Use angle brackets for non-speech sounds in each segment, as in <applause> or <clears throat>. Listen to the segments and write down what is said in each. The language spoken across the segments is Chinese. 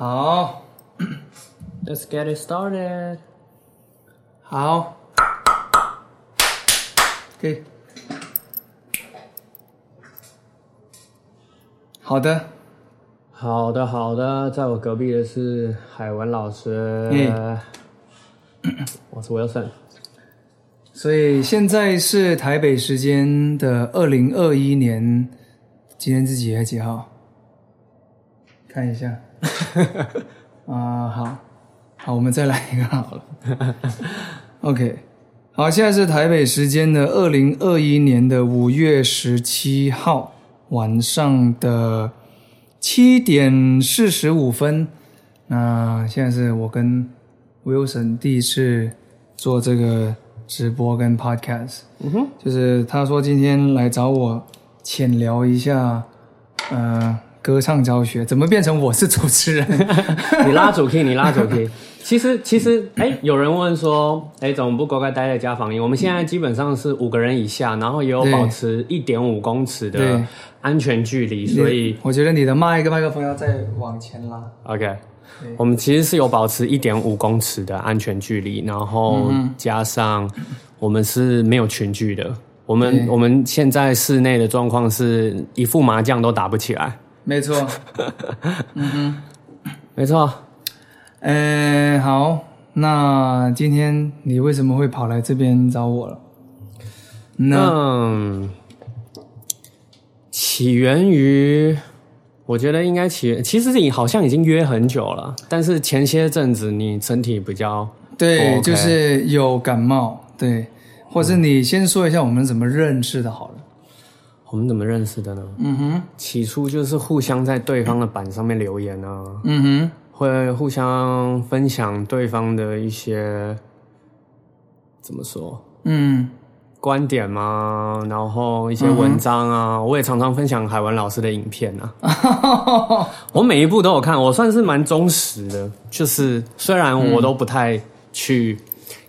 好，<clears throat> Let's get it started。好，可以。好的，好的，好的。在我隔壁的是海文老师，我是 Wilson。所以现在是台北时间的二零二一年，今天是几月几号？看一下。<laughs> 啊，好，好，我们再来一个好了。<laughs> OK，好，现在是台北时间的二零二一年的五月十七号晚上的七点四十五分。那现在是我跟 Wilson 第一次做这个。直播跟 podcast，嗯哼，就是他说今天来找我浅聊一下，呃，歌唱教学怎么变成我是主持人？<laughs> 你拉主 key，你拉主 key。其实其实，哎，有人问说，哎，怎么不乖乖待在家防疫？我们现在基本上是五个人以下，然后也有保持一点五公尺的安全距离，所以我觉得你的麦克麦克风要再往前拉。OK。我们其实是有保持一点五公尺的安全距离，然后加上我们是没有群聚的。我们我们现在室内的状况是一副麻将都打不起来。没错，<laughs> 嗯哼，没错。嗯，好，那今天你为什么会跑来这边找我了？那起源于。我觉得应该起其实你好像已经约很久了，但是前些阵子你身体比较对，就是有感冒，对，或是你先说一下我们怎么认识的好了。我们怎么认识的呢？嗯哼，起初就是互相在对方的板上面留言啊，嗯哼，会互相分享对方的一些怎么说？嗯。观点吗？然后一些文章啊，我也常常分享海文老师的影片啊。<laughs> 我每一部都有看，我算是蛮忠实的。就是虽然我都不太去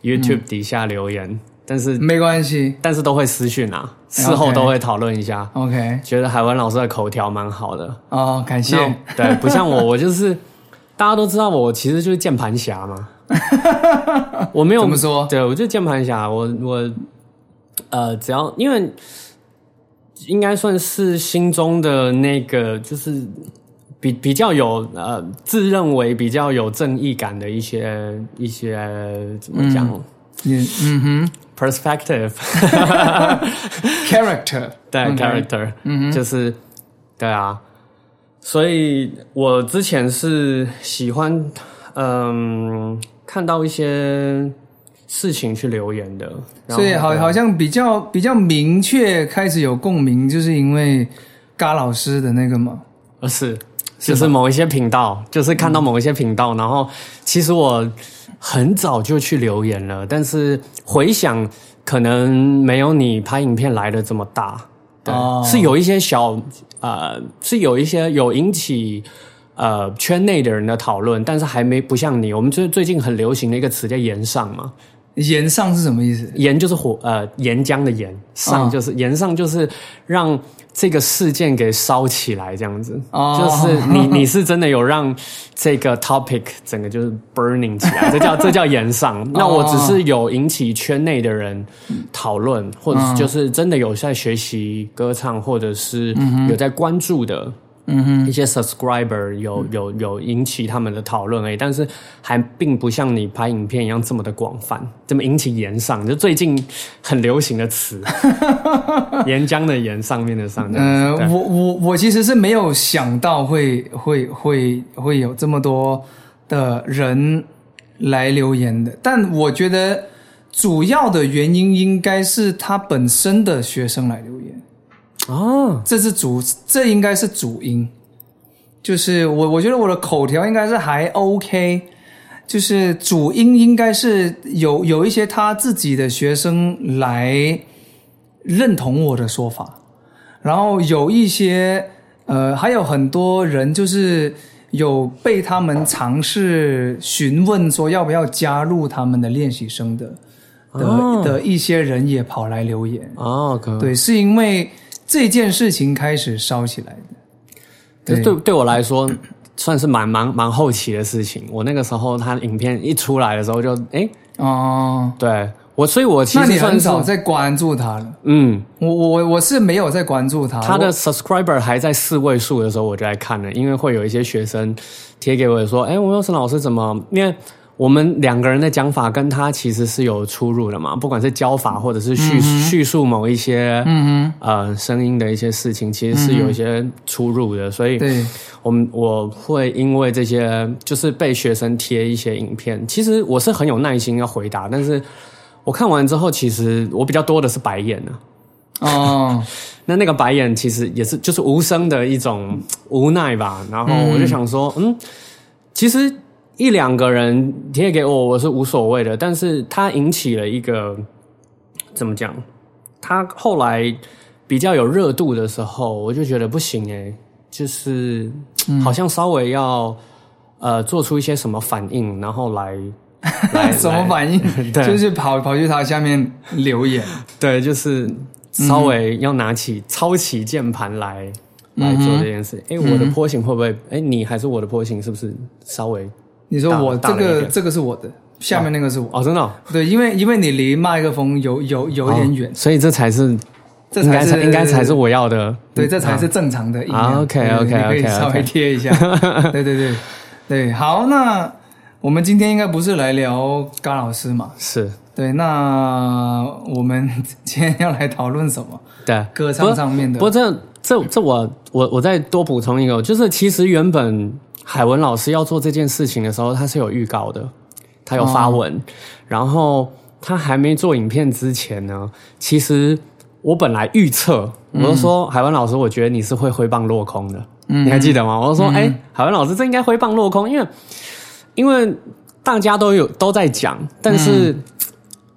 YouTube 底下留言，但是没关系，但是都会私讯啊，事后都会讨论一下。OK，觉得海文老师的口条蛮好的哦，感谢。对，不像我，<laughs> 我就是大家都知道我其实就是键盘侠嘛。<laughs> 我没有怎么说，对我就键盘侠，我我。呃，只要因为应该算是心中的那个，就是比比较有呃自认为比较有正义感的一些一些怎么讲？嗯嗯哼，perspective，character，<laughs> 对，character，嗯就是对啊，所以我之前是喜欢嗯看到一些。事情去留言的，所以好好像比较比较明确开始有共鸣，就是因为嘎老师的那个嘛，呃是，就是某一些频道，就是看到某一些频道，然后其实我很早就去留言了，但是回想可能没有你拍影片来的这么大，对，是有一些小呃，是有一些有引起呃圈内的人的讨论，但是还没不像你，我们最最近很流行的一个词叫言上嘛。岩上是什么意思？岩就是火，呃，岩浆的岩，上就是岩上，就是让这个事件给烧起来，这样子。哦，就是你 <laughs> 你是真的有让这个 topic 整个就是 burning 起来，<laughs> 这叫这叫延上。那我只是有引起圈内的人讨论，或者就是真的有在学习歌唱，或者是有在关注的。嗯哼，一些 subscriber 有有有引起他们的讨论而已，但是还并不像你拍影片一样这么的广泛，这么引起言上，就最近很流行的词，<laughs> 岩浆的岩上面的上。嗯，我我我其实是没有想到会会会会有这么多的人来留言的，但我觉得主要的原因应该是他本身的学生来留言。哦，这是主，这应该是主音。就是我，我觉得我的口条应该是还 OK。就是主音应该是有有一些他自己的学生来认同我的说法，然后有一些呃，还有很多人就是有被他们尝试询问说要不要加入他们的练习生的的的一些人也跑来留言。哦，对，是因为。这件事情开始烧起来的，可是对对我来说，算是蛮蛮蛮后期的事情。我那个时候他影片一出来的时候就哎哦，对我，所以我其那你很实算是少在关注他了。嗯，我我我是没有在关注他，他的 subscriber 还在四位数的时候，我就在看了，因为会有一些学生贴给我说：“哎，吴佑生老师怎么？因为我们两个人的讲法跟他其实是有出入的嘛，不管是教法或者是叙、叙述某一些嗯呃声音的一些事情，其实是有一些出入的，所以我们我会因为这些就是被学生贴一些影片，其实我是很有耐心要回答，但是我看完之后，其实我比较多的是白眼呢、哦，<laughs> 那那个白眼其实也是就是无声的一种无奈吧。然后我就想说，嗯，其实一两个人贴给我我是无所谓的，但是它引起了一个怎么讲？他后来比较有热度的时候，我就觉得不行诶、就是好像稍微要呃做出一些什么反应，然后来来 <laughs> 什么反应？<laughs> 对就是跑跑去他下面留言。对，就是稍微要拿起、抄起键盘来来做这件事。哎、我的波形会不会？哎、你还是我的波形是不是稍微？你说我这个这个是我的，下面那个是我。哦，真的哦、对，因为因为你离麦克风有有有一点远，所以这才是这才是应该才是我要的。对，这才是正常的音量。啊，OK，OK，对你可以稍微贴一下。<laughs> 对对对对，好，那我们今天应该不是来聊高老师嘛？是对，那我们今天要来讨论什么？<laughs> 对歌唱上面的不过这这这我我我再多补充一个，就是其实原本海文老师要做这件事情的时候，他是有预告的，他有发文，然后他还没做影片之前呢，其实我本来预测，我就说、海文老师，我觉得你是会挥棒落空的，你还记得吗？我就说，哎、海文老师这应该挥棒落空，因为因为大家都有都在讲，但是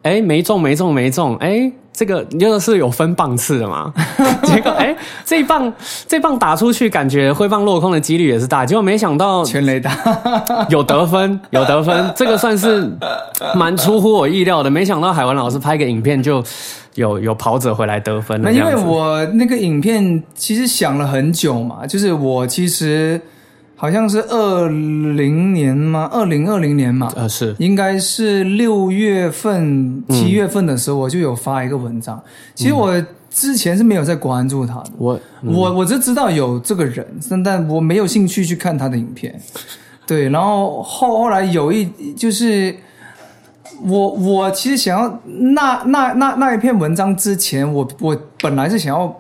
哎、没中没中没中，哎、这个你就是有分棒次的嘛？<laughs> 结果哎、这一棒这棒打出去，感觉挥棒落空的几率也是大，结果没想到全雷打。<laughs> 有得分，有得分，这个算是蛮出乎我意料的。没想到海文老师拍个影片就有有跑者回来得分了。那因为我那个影片其实想了很久嘛，就是我其实好像是二零年吗？二零二零年嘛，呃是应该是六月份、七月份的时候，我就有发一个文章。其实我之前是没有在关注他的，我我我只知道有这个人，但但我没有兴趣去看他的影片。<laughs> 对，然后后后来有一就是我我其实想要那那那那一篇文章之前，我我本来是想要，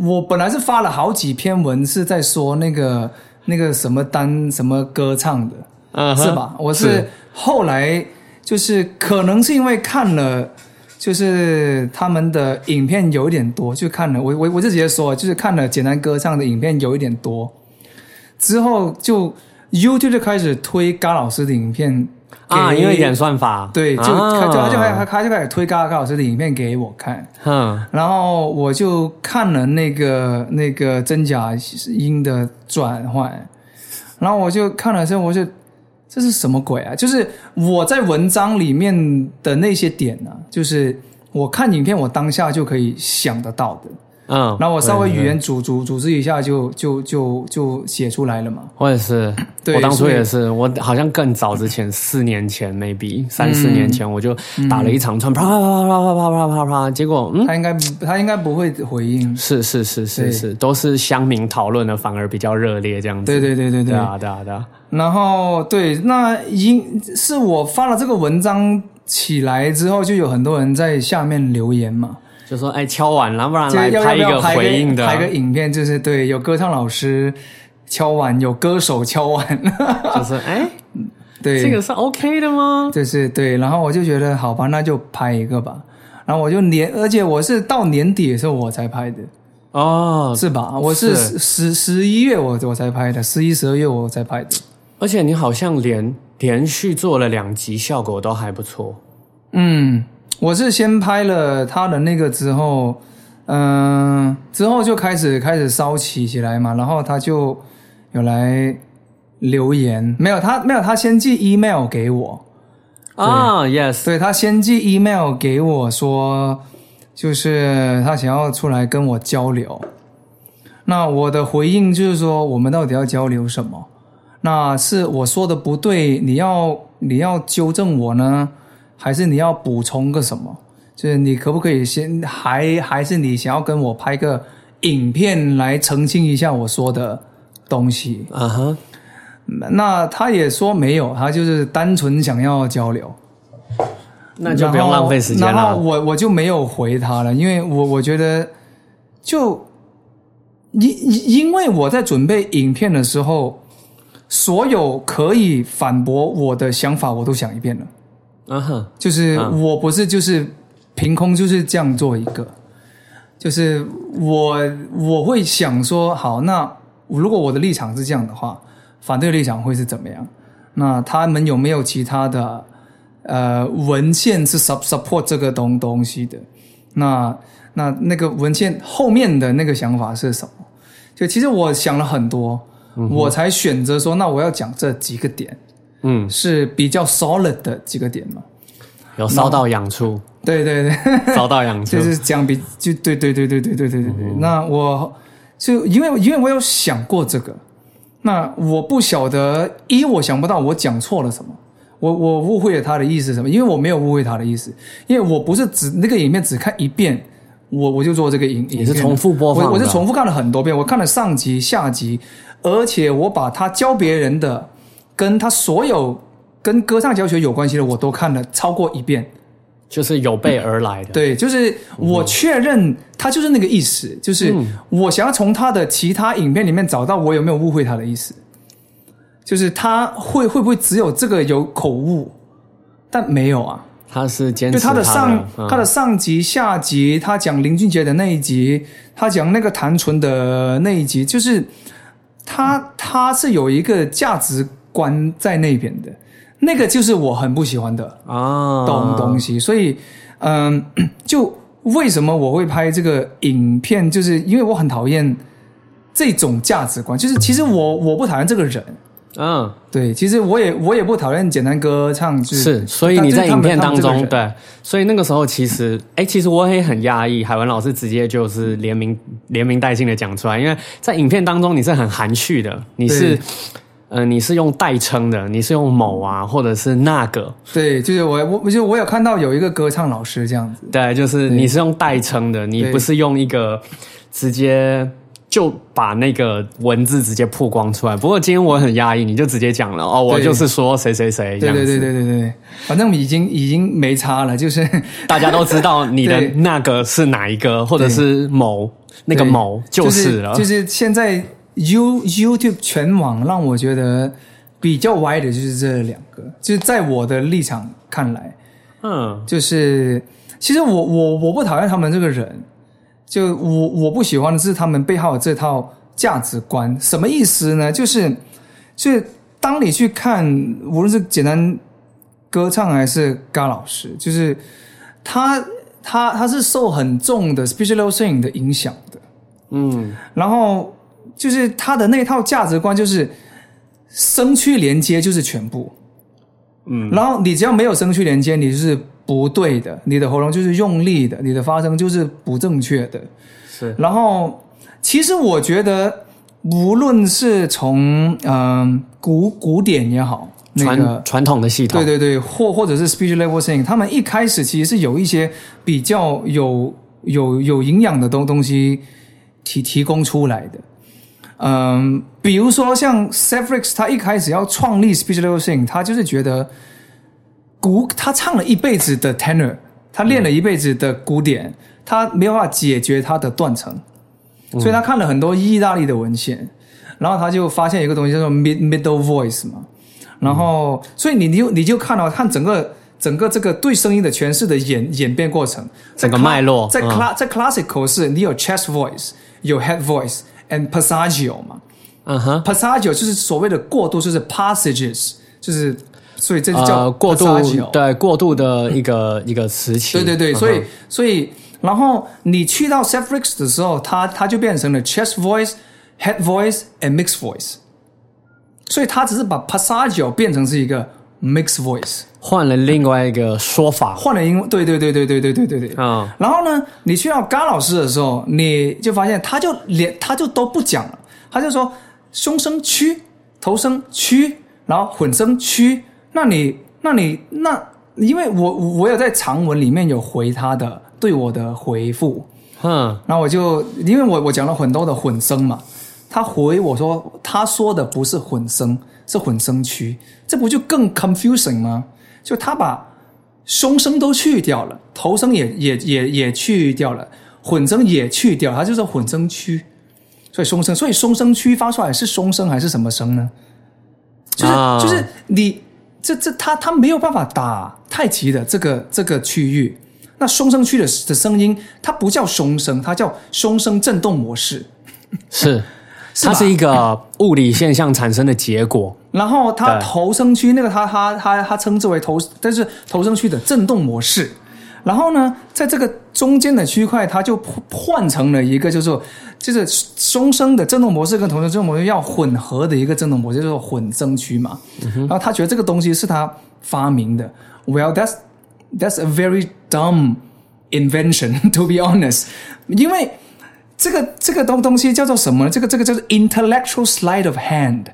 我本来是发了好几篇文是在说那个那个什么单什么歌唱的，嗯哼是吧？我是后来就是可能是因为看了，就是他们的影片有一点多，就看了我我我就直接说，就是看了简单歌唱的影片有一点多，之后就 YouTube 就开始推嘎老师的影片给啊，因为演算法。对，就啊。他就他就开他就开始推嘎嘎老师的影片给我看，嗯然后我就看了那个那个真假音的转换，然后我就看了之后，我就这是什么鬼啊？就是我在文章里面的那些点呢、啊，就是我看影片我当下就可以想得到的，嗯，然后我稍微语言组组组织一下就就就就写出来了嘛。我也是，<clears throat> 对我当初也是，我好像更早之前，四年前 maybe 三四年前，我就打了一长串，啪啪啪啪啪啪啪啪啪，结果嗯。他应该他应该不会回应。是是是是是，都是乡民讨论的，反而比较热烈这样子。对对对对对对啊对啊对啊，然后对，那因是我发了这个文章起来之后，就有很多人在下面留言嘛，就说哎敲碗，然不然来就拍一个回应的，拍个影片，就是对，有歌唱老师敲碗，有歌手敲碗，<laughs> 就是哎，<laughs> 对，这个是 OK 的吗？就是对，然后我就觉得好吧，那就拍一个吧。然后我就年，而且我是到年底的时候我才拍的，哦，是吧？我是是十十一月我我才拍的，十一十二月我才拍的。而且你好像连连续做了两集，效果都还不错。嗯，我是先拍了他的那个之后，嗯、之后就开始开始烧起起来嘛，然后他就有来留言，没有他没有他先寄 email 给我，啊，yes，对他先寄 email 给我说，就是他想要出来跟我交流，那我的回应就是说，我们到底要交流什么？那是我说的不对，你要你要纠正我呢，还是你要补充个什么？就是你可不可以先还还是你想要跟我拍个影片来澄清一下我说的东西？啊哈，那他也说没有，他就是单纯想要交流。那就不用浪费时间了。然后我我就没有回他了，因为我我觉得就因因为我在准备影片的时候，所有可以反驳我的想法我都想一遍了。嗯哼，就是我不是就是凭空就是这样做一个，就是我我会想说，好，那如果我的立场是这样的话，反对立场会是怎么样？那他们有没有其他的？呃，文献是 sup support 这个东东西的，那那那个文献后面的那个想法是什么？就其实我想了很多，我才选择说，那我要讲这几个点，嗯，是比较 solid 的几个点嘛，有烧到痒处，对对对，<laughs> 烧到痒处，就是讲比就对对对对对对对对对。那我就因为因为我有想过这个，那我不晓得一我想不到我讲错了什么。我我误会了他的意思什么？因为我没有误会他的意思，因为我不是只那个影片只看一遍，我我就做这个影影是重复播放，我我是重复看了很多遍，我看了上集下集，而且我把他教别人的，跟他所有跟歌唱教学有关系的，我都看了超过一遍，就是有备而来的。对，就是我确认他就是那个意思，就是我想要从他的其他影片里面找到我有没有误会他的意思。就是他会会不会只有这个有口误，但没有啊。他是坚持他的上他的上集下集，他讲林俊杰的那一集，他讲那个谭纯的那一集，就是他他是有一个价值观在那边的，那个就是我很不喜欢的啊东东西。所以嗯，<clears throat> 就为什么我会拍这个影片，就是因为我很讨厌这种价值观。就是其实我我不讨厌这个人。嗯，对，其实我也我也不讨厌简单歌唱，是，所以你在影片当中，对，所以那个时候其实，哎，其实我也很压抑，海文老师直接就是连名连名带姓的讲出来，因为在影片当中你是很含蓄的，你是，嗯，你是用代称的，你是用某啊，或者是那个，对，就是我我就我有看到有一个歌唱老师这样子，对，就是你是用代称的，你不是用一个直接。就把那个文字直接曝光出来。不过今天我很压抑，你就直接讲了哦，我就是说谁谁谁。对对对对对对，反正已经已经没差了，就是 <laughs> 大家都知道你的那个是哪一个，或者是某那个某就是了。就是现在 You YouTube 全网让我觉得比较歪的就是这两个，就是在我的立场看来，嗯，就是其实我我我不讨厌他们这个人。就我我不喜欢的是他们背后这套价值观，什么意思呢？就是，就是当你去看，无论是简单歌唱还是嘎老师，就是他他他是受很重的 special sing 的影响的，嗯，然后就是他的那套价值观就是声区连接就是全部，嗯，然后你只要没有声区连接，你就是。不对的，你的喉咙就是用力的，你的发声就是不正确的。是，然后其实我觉得，无论是从嗯古古典也好，那个传统的系统，对对对，或或者是 speech level sing，他们一开始其实是有一些比较有有有营养的东东西提提供出来的。嗯，比如说像 Sefrix，他一开始要创立 speech level sing，他就是觉得。古他唱了一辈子的 tenor，他练了一辈子的古典，他没有办法解决他的断层，所以他看了很多意大利的文献，然后他就发现一个东西叫做 mid middle voice 嘛，然后所以你你就你就看到看整个整个这个对声音的诠释的演演变过程，整个脉络，在 cl 在 classical 是你有 chest voice，有 head voice，and passaggio 嘛，嗯哼，passaggio 就是所谓的过渡，就是 passages，就是。所以这就叫过渡，对过渡的一个一个时期。对对对，所以所以然后你去到 s e f r i x 的时候，它它就变成了 chest voice、head voice and mixed voice。所以它只是把 passaggio 变成是一个 mixed voice，换了另外一个说法，换了英文，对对对对对对对对对。嗯，然后呢，你去到嘎老师的时候，你就发现他就连他就都不讲了，他就说胸声区、头声区，然后混声区。那你那你那，因为我我有在长文里面有回他的对我的回复，嗯，然后我就因为我我讲了很多的混声嘛，他回我说他说的不是混声，是混声区，这不就更 confusing 吗？就他把胸声都去掉了，头声也也也也去掉了，混声也去掉，它就是混声区。所以松声，所以松声区发出来是松声还是什么声呢？就是、啊就是你这这他他没有办法打太极的这个这个区域。那松声区的的声音，它不叫松声，它叫松声振动模式。是，<laughs> 是它是一个物理现象产生的结果。然后它对头声区那个它它它它称之为头，但是头声区的振动模式。然后呢，在这个中间的区块，它就换成了一个就是就是松声的振动模式跟头声振动模式要混合的一个振动模式，就是混声区嘛。然后他觉得这个东西是他发明的。Well, that's that's a very dumb invention, <laughs> to be honest. 因为这个这个东东西叫做什么呢？这个这个叫做 intellectual sleight of hand。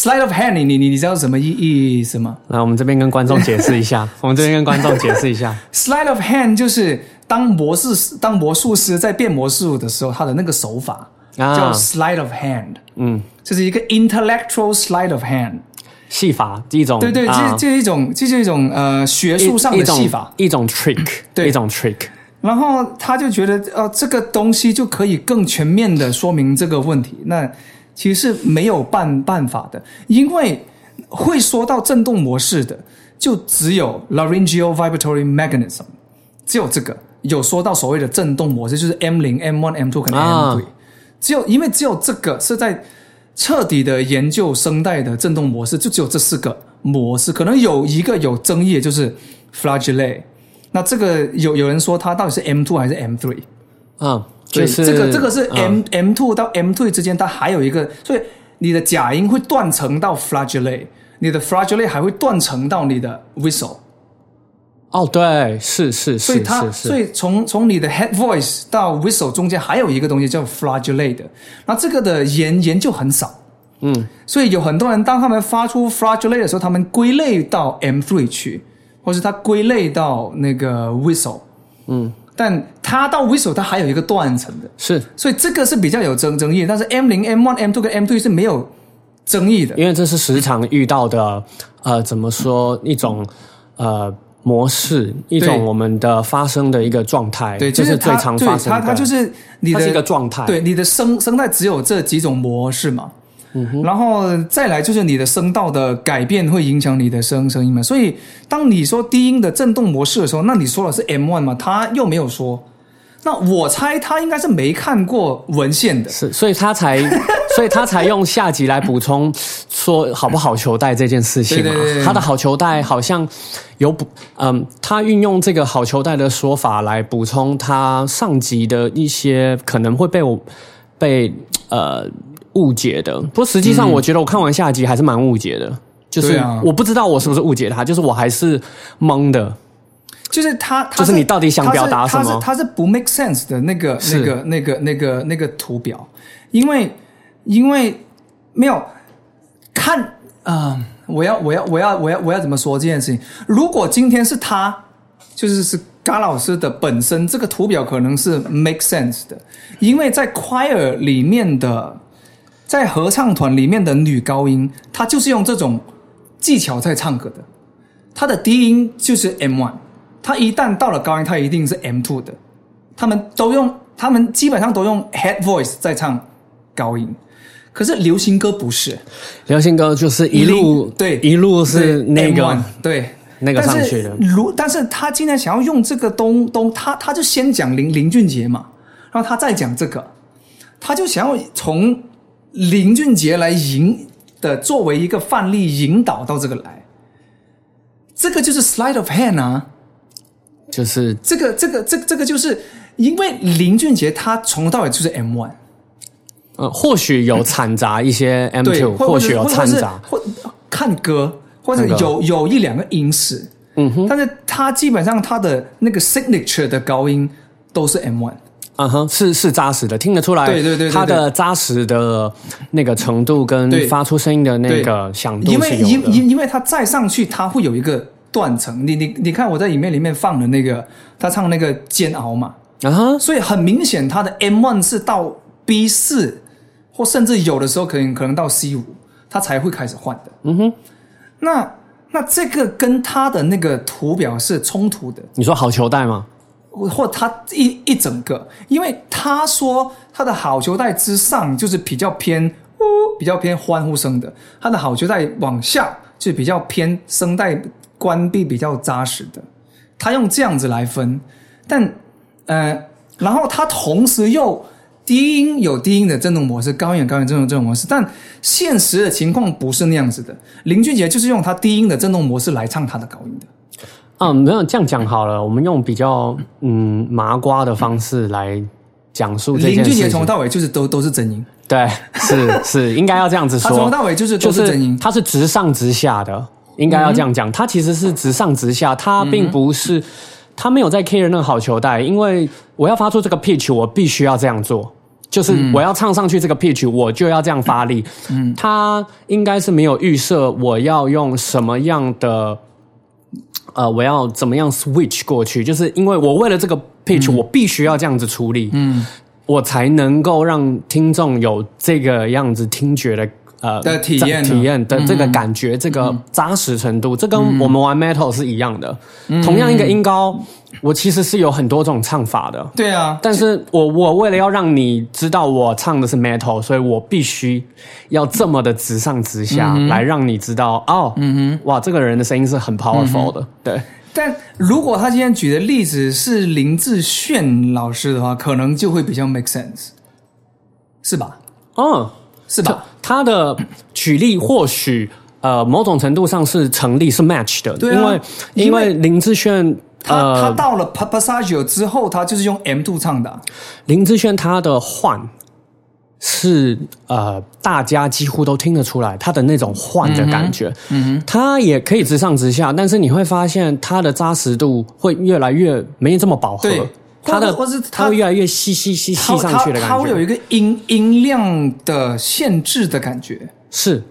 Sleight of hand，你你你你知道什么意意思吗来，我们这边跟观众解释一下，<laughs> 我们这边跟观众解释一下。？sleight of hand 就是当魔术当魔术师在变魔术的时候，他的那个手法啊叫 sleight of hand，嗯，就是一个 intellectual sleight of hand。戏法一种，对对，这啊这是一种，这是一种呃学术上的戏法。一种 trick，对一种 trick。然后他就觉得，呃，这个东西就可以更全面的说明这个问题。那其实是没有办办法的，因为会说到振动模式的，就只有 laryngeal vibratory mechanism，只有这个有说到所谓的振动模式，就是 M 零、M one、M two 可能 M 啊 three，、只有因为只有这个是在彻底的研究声带的振动模式，就只有这四个模式，可能有一个有争议，就是 flagellate。那这个有有人说它到底是 M two 还是 M three？嗯，对就是这个这个是嗯。M、M two 到 M three 之间，它还有一个，所以你的假音会断层到 flagellate，你的 flagellate 还会断层到你的 whistle，哦，对，是是是所以它是是，所以从从你的 head voice 到 whistle 中间还有一个东西叫 flagellate 的，那这个的研研究很少，嗯，所以有很多人当他们发出 flagellate 的时候，他们归类到 M three 去，或是他归类到那个 whistle，嗯，但它到 whistle 它还有一个断层的。是所以这个是比较有争争议，但是 M 零、M one、M two 跟 M three 是没有争议的。因为这是时常遇到的，呃，怎么说一种呃模式，一种我们的发生的一个状态，对，这就是最常发生的。它它就是你的一个状态对，你的生生态只有这几种模式嘛。嗯然后再来就是你的声道的改变会影响你的声声音嘛，所以当你说低音的振动模式的时候，那你说的是 M one 嘛，他又没有说，那我猜他应该是没看过文献的，是，所以他才，<laughs> 所以他才用下集来补充说好不好球带这件事情嘛。对对对对。他的好球带好像有补，嗯，他运用这个好球带的说法来补充他上集的一些可能会被我被呃误解的。不过实际上，我觉得我看完下集还是蛮误解的。就是啊我不知道我是不是误解他，就是我还是懵的。就是他，他就是你到底想表达什么他是他是他是不 make sense 的那个那个那个那个那个图表，因为因为没有看啊、我要我要我要我要我要怎么说这件事情？如果今天是他，就是是嘎老师的本身，这个图表可能是 make sense 的，因为在 choir 里面的，在合唱团里面的女高音，她就是用这种技巧在唱歌的。她的低音就是 M one，她一旦到了高音，她一定是 M two 的。他们都用，他们基本上都用 head voice 在唱高音，可是流行歌不是，流行歌就是一路对一路是那个 M1 对。那个上去的。如但是他今天想要用这个东东，他他就先讲林林俊杰嘛，然后他再讲这个，他就想要从林俊杰来引的作为一个范例引导到这个来，这个就是 slide of hand 啊。就是这个这个这个这个就是因为林俊杰他从头到尾就是 M one，呃，或许有掺杂一些 M，two，或或许有掺杂，或或看歌或者有有一两个音式，嗯哼，但是他基本上他的那个 signature 的高音都是 M one。嗯哼，是是扎实的，听得出来。对对对，它的扎实的那个程度跟发出声音的那个响度，因为因因因为它再上去，它会有一个断层。你你你看我在影片里面放的那个，他唱那个煎熬嘛，啊哈，所以很明显，他的 M one 是到 B 四，或甚至有的时候可能可能到 C 五，他才会开始换的。嗯哼，那那这个跟他的那个图表是冲突的。你说好球带吗？或他一一整个，因为他说他的好球带之上就是比较偏呜，比较偏欢呼声的；他的好球带往下就比较偏声带关闭比较扎实的。他用这样子来分，但呃，然后他同时又低音有低音的振动模式，高音有高音振动振动模式，但现实的情况不是那样子的。林俊杰就是用他低音的振动模式来唱他的高音的。嗯，没有这样讲好了。我们用比较嗯麻瓜的方式来讲述这件事情。林俊杰从头到尾就是都都是真音，对，是是应该要这样子说。他从头到尾就是都是真音，他是直上直下的，应该要这样讲。他其实是直上直下，他并不是他没有在 care 那个好球带，因为我要发出这个 pitch，我必须要这样做，就是我要唱上去这个 pitch，我就要这样发力。嗯，他应该是没有预设我要用什么样的。呃，我要怎么样 switch 过去？就是因为我为了这个 pitch，我必须要这样子处理，嗯，我才能够让听众有这个样子听觉的。呃的体验体验的这个感觉，这个扎实程度，这跟我们玩 metal 是一样的。同样一个音高，我其实是有很多种唱法的。对啊，但是我我为了要让你知道我唱的是 metal，所以我必须要这么的直上直下，来让你知道哦，嗯哼，哇，这个人的声音是很 powerful 的。对，但如果他今天举的例子是林志炫老师的话，可能就会比较 make sense，是吧？嗯。是吧？他的举例或许呃某种程度上是成立是 match 的，因为因为林志炫他他到了 p a p a s a g i o 之后，他就是用 M two 唱的。林志炫他的换是呃大家几乎都听得出来他的那种换的感觉，嗯哼，他也可以直上直下，但是你会发现他的扎实度会越来越没这么饱和。它的或是它会越来越细细细细上去的感觉，它会有一个音音量的限制的感觉，是，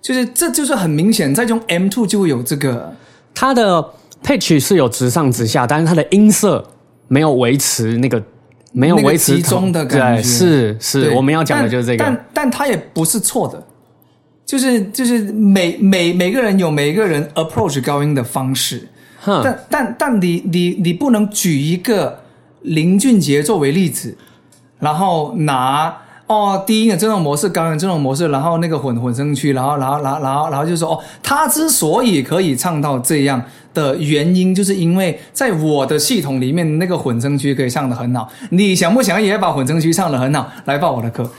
就是这就是很明显，在用 M two 就会有这个，它的 pitch 是有直上直下，但是它的音色没有维持那个没有维持集中的感觉，对是是，我们要讲的就是这个，但但它也不是错的，就是就是每每每个人有每个人 approach 高音的方式，但但但你你你不能举一个。林俊杰作为例子，然后拿哦低音的这种模式，高音这种模式，然后那个混混声区，然后然后然后然后然后就说哦，他之所以可以唱到这样的原因，就是因为在我的系统里面，那个混声区可以唱的很好。你想不想也把混声区唱的很好来报我的课？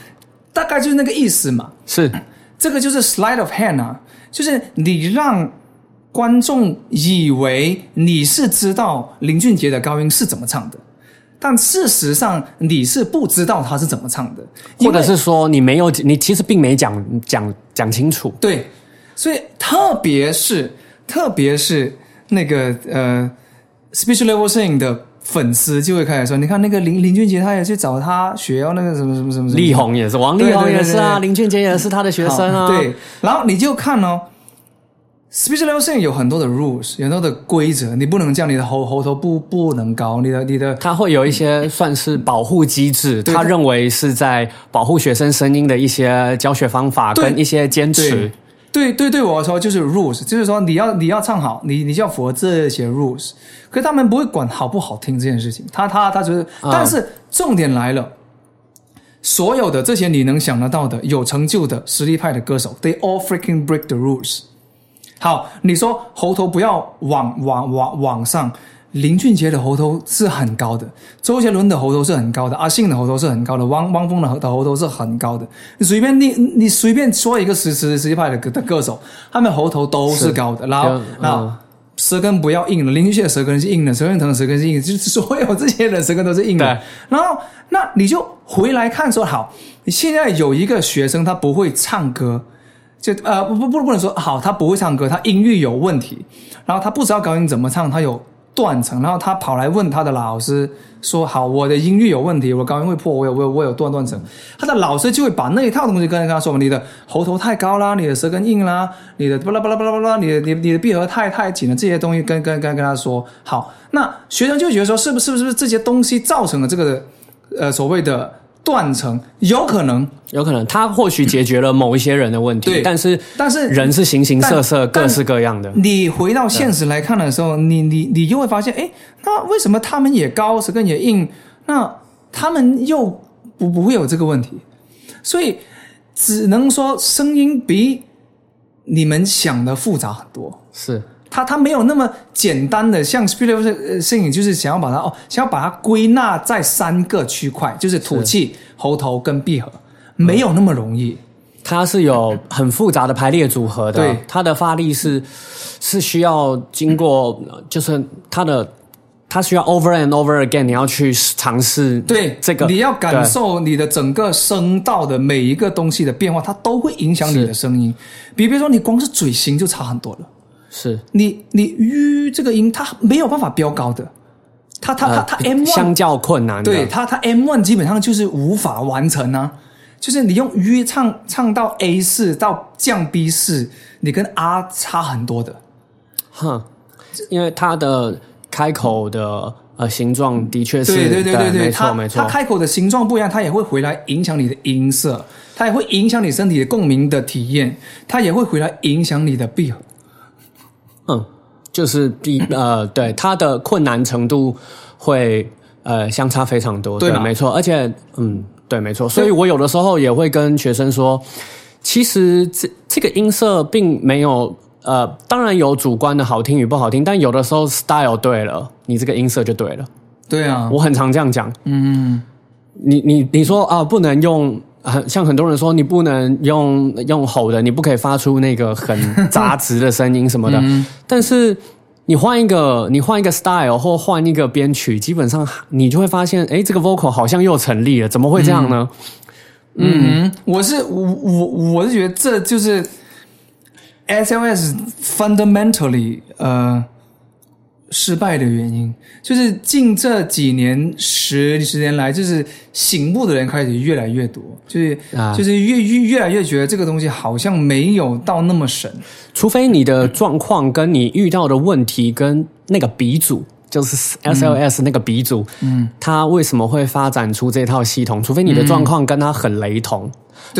大概就是那个意思嘛。是，这个就是 slide of hand 啊，就是你让观众以为你是知道林俊杰的高音是怎么唱的。但事实上，你是不知道他是怎么唱的，或者是说你没有，你其实并没讲讲讲清楚。对，所以特别是特别是那个呃，special level 摄影的粉丝就会开始说，你看那个林林俊杰，他也去找他学那个什么什么什么，力宏也是，王力宏也是啊，林俊杰也是他的学生啊。对，然后你就看哦。Speech 影有很多的 rules，有很多的规则，你不能叫你的喉喉头不不能高，你的你的，他会有一些算是保护机制，他认为是在保护学生声音的一些教学方法跟一些坚持。对对对，我来说就是 rules，就是说你要你要唱好，你你就要符合这些 rules。可是他们不会管好不好听这件事情，他他他觉得，但是重点来了，所有的这些你能想得到的有成就的实力派的歌手，they all freaking break the rules。好，你说喉头不要往往往往上，林俊杰的喉头是很高的，周杰伦的喉头是很高的，阿信的喉头是很高的，汪汪峰的喉头喉头是很高的。你随便你你随便说一个实实实力派的歌的歌手，他们喉头都是高的。然后啊，舌根不要硬了，林俊杰的舌根是硬的，陈建腾的舌根是硬的，就是所有这些人舌根都是硬的。然后那你就回来看说，好，你现在有一个学生他不会唱歌。就呃不不不能说好，他不会唱歌，他音域有问题，然后他不知道高音怎么唱，他有断层，然后他跑来问他的老师说：“好，我的音域有问题，我高音会破，我有我有我有断断层。”他的老师就会把那一套东西跟跟他说：“你的喉头太高啦，你的舌根硬啦，你的巴拉巴拉巴拉巴拉，你的你你的闭合太太紧了，这些东西跟跟跟跟他说。”好，那学生就觉得说：“是不是不是这些东西造成了这个呃所谓的？”断层有可能，有可能，他或许解决了某一些人的问题，但是但是人是形形色色、各式各样的。你回到现实来看的时候，你你你就会发现，哎，那为什么他们也高，舌根也硬，那他们又不不会有这个问题？所以只能说声音比你们想的复杂很多。是。它它没有那么简单的，像 s p i r i t 呃摄影，就是想要把它哦，想要把它归纳在三个区块，就是吐气、喉头跟闭合，没有那么容易。它是有很复杂的排列组合的，对，它的发力是是需要经过，就是它的它需要 over and over again，你要去尝试对这个，你要感受你的整个声道的每一个东西的变化，它都会影响你的声音。比比如说，你光是嘴型就差很多了。是。你你吁这个音，它没有办法飙高的，它它它它 M one 相较困难，对它它 M one 基本上就是无法完成啊，就是你用吁唱唱到 A 四到降 B 四，你跟 R 差很多的，哼，因为它的开口的呃形状的确是对对对对对，没错没错，它开口的形状不一样，它也会回来影响你的音色，它也会影响你身体的共鸣的体验，它也会回来影响你的闭合。嗯，就是比呃，对它的困难程度会呃相差非常多，对，没错，而且嗯，对，没错，所以我有的时候也会跟学生说，其实这这个音色并没有呃，当然有主观的好听与不好听，但有的时候 style 对了，你这个音色就对了，对啊，我很常这样讲，嗯，你你你说啊，不能用。很像很多人说，你不能用用吼的，你不可以发出那个很 <laughs> 杂质的声音什么的。但是你换一个，你换一个 style 或换一个编曲，基本上你就会发现，哎，这个 vocal 好像又成立了。怎么会这样呢？嗯，我是我我我是觉得这就是 SLS fundamentally 呃。失败的原因。就是近这几年十十年来，就是醒悟的人开始越来越多，就是就是越越越来越觉得这个东西好像没有到那么神。除非你的状况跟你遇到的问题跟那个鼻祖，就是 SLS 那个鼻祖，嗯，他为什么会发展出这套系统？除非你的状况跟他很雷同，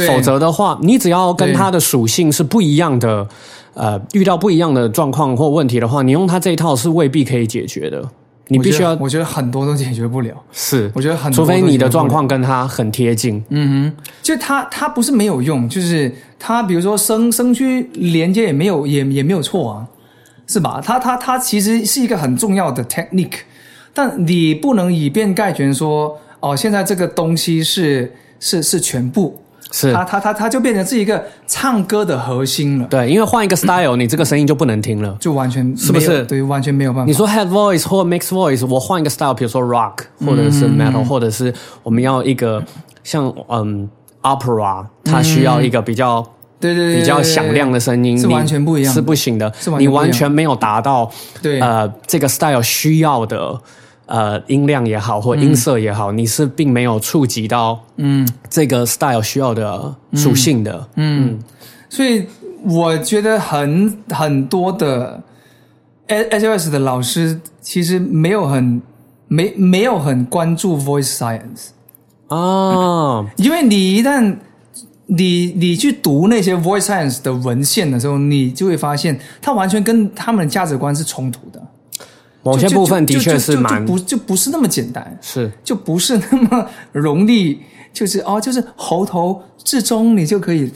否则的话，你只要跟它的属性是不一样的。呃，遇到不一样的状况或问题的话，你用它这一套是未必可以解决的。你必须要，我觉得很多都解决不了。是，我觉得很，除非你的状况跟它很贴近。嗯哼，就它它不是没有用，就是它比如说声声区连接也没有也也没有错啊，是吧？它它它其实是一个很重要的 technique，但你不能以偏概全说哦，现在这个东西是是是全部。是他他他他就变成是一个唱歌的核心了。对，因为换一个 style，你这个声音就不能听了，就完全是不是？对，完全没有办法。你说 head voice 或 mix voice，我换一个 style，比如说 rock，或者是 metal，或者是我们要一个像嗯 opera，它需要一个比较对对对比较响亮的声音，是完全不一样，是不行的，是你完全没有达到对呃这个 style 需要的。呃，音量也好，或音色也好，你是并没有触及到嗯。这个 style 需要的属性的，嗯，所以我觉得很很多的 S S 的老师其实没有很没没有很关注 voice science 啊，因为你一旦你你去读那些 voice science 的文献的时候，你就会发现它完全跟他们的价值观是冲突的。某些部分的确是蛮不就不是那么简单，是就不是那么容易，就是哦，就是喉头至终你就可以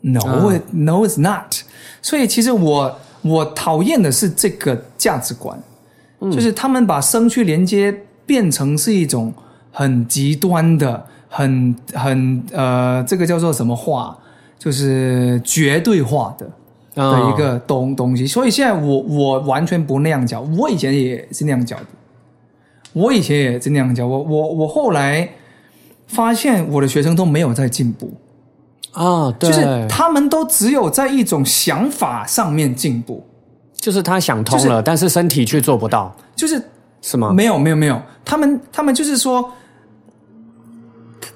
，no，no is not。所以其实我我讨厌的是这个价值观，就是他们把声区连接变成是一种很极端的、很很呃，这个叫做什么话，就是绝对化的。的一个东东西，所以现在我我完全不那样教，我以前也是那样教的，我以前也是那样教，我我我后来发现我的学生都没有在进步，啊，对，就是他们都只有在一种想法上面进步，就是他想通了，但是身体却做不到，就是是吗？没有没有没有，他们他们就是说，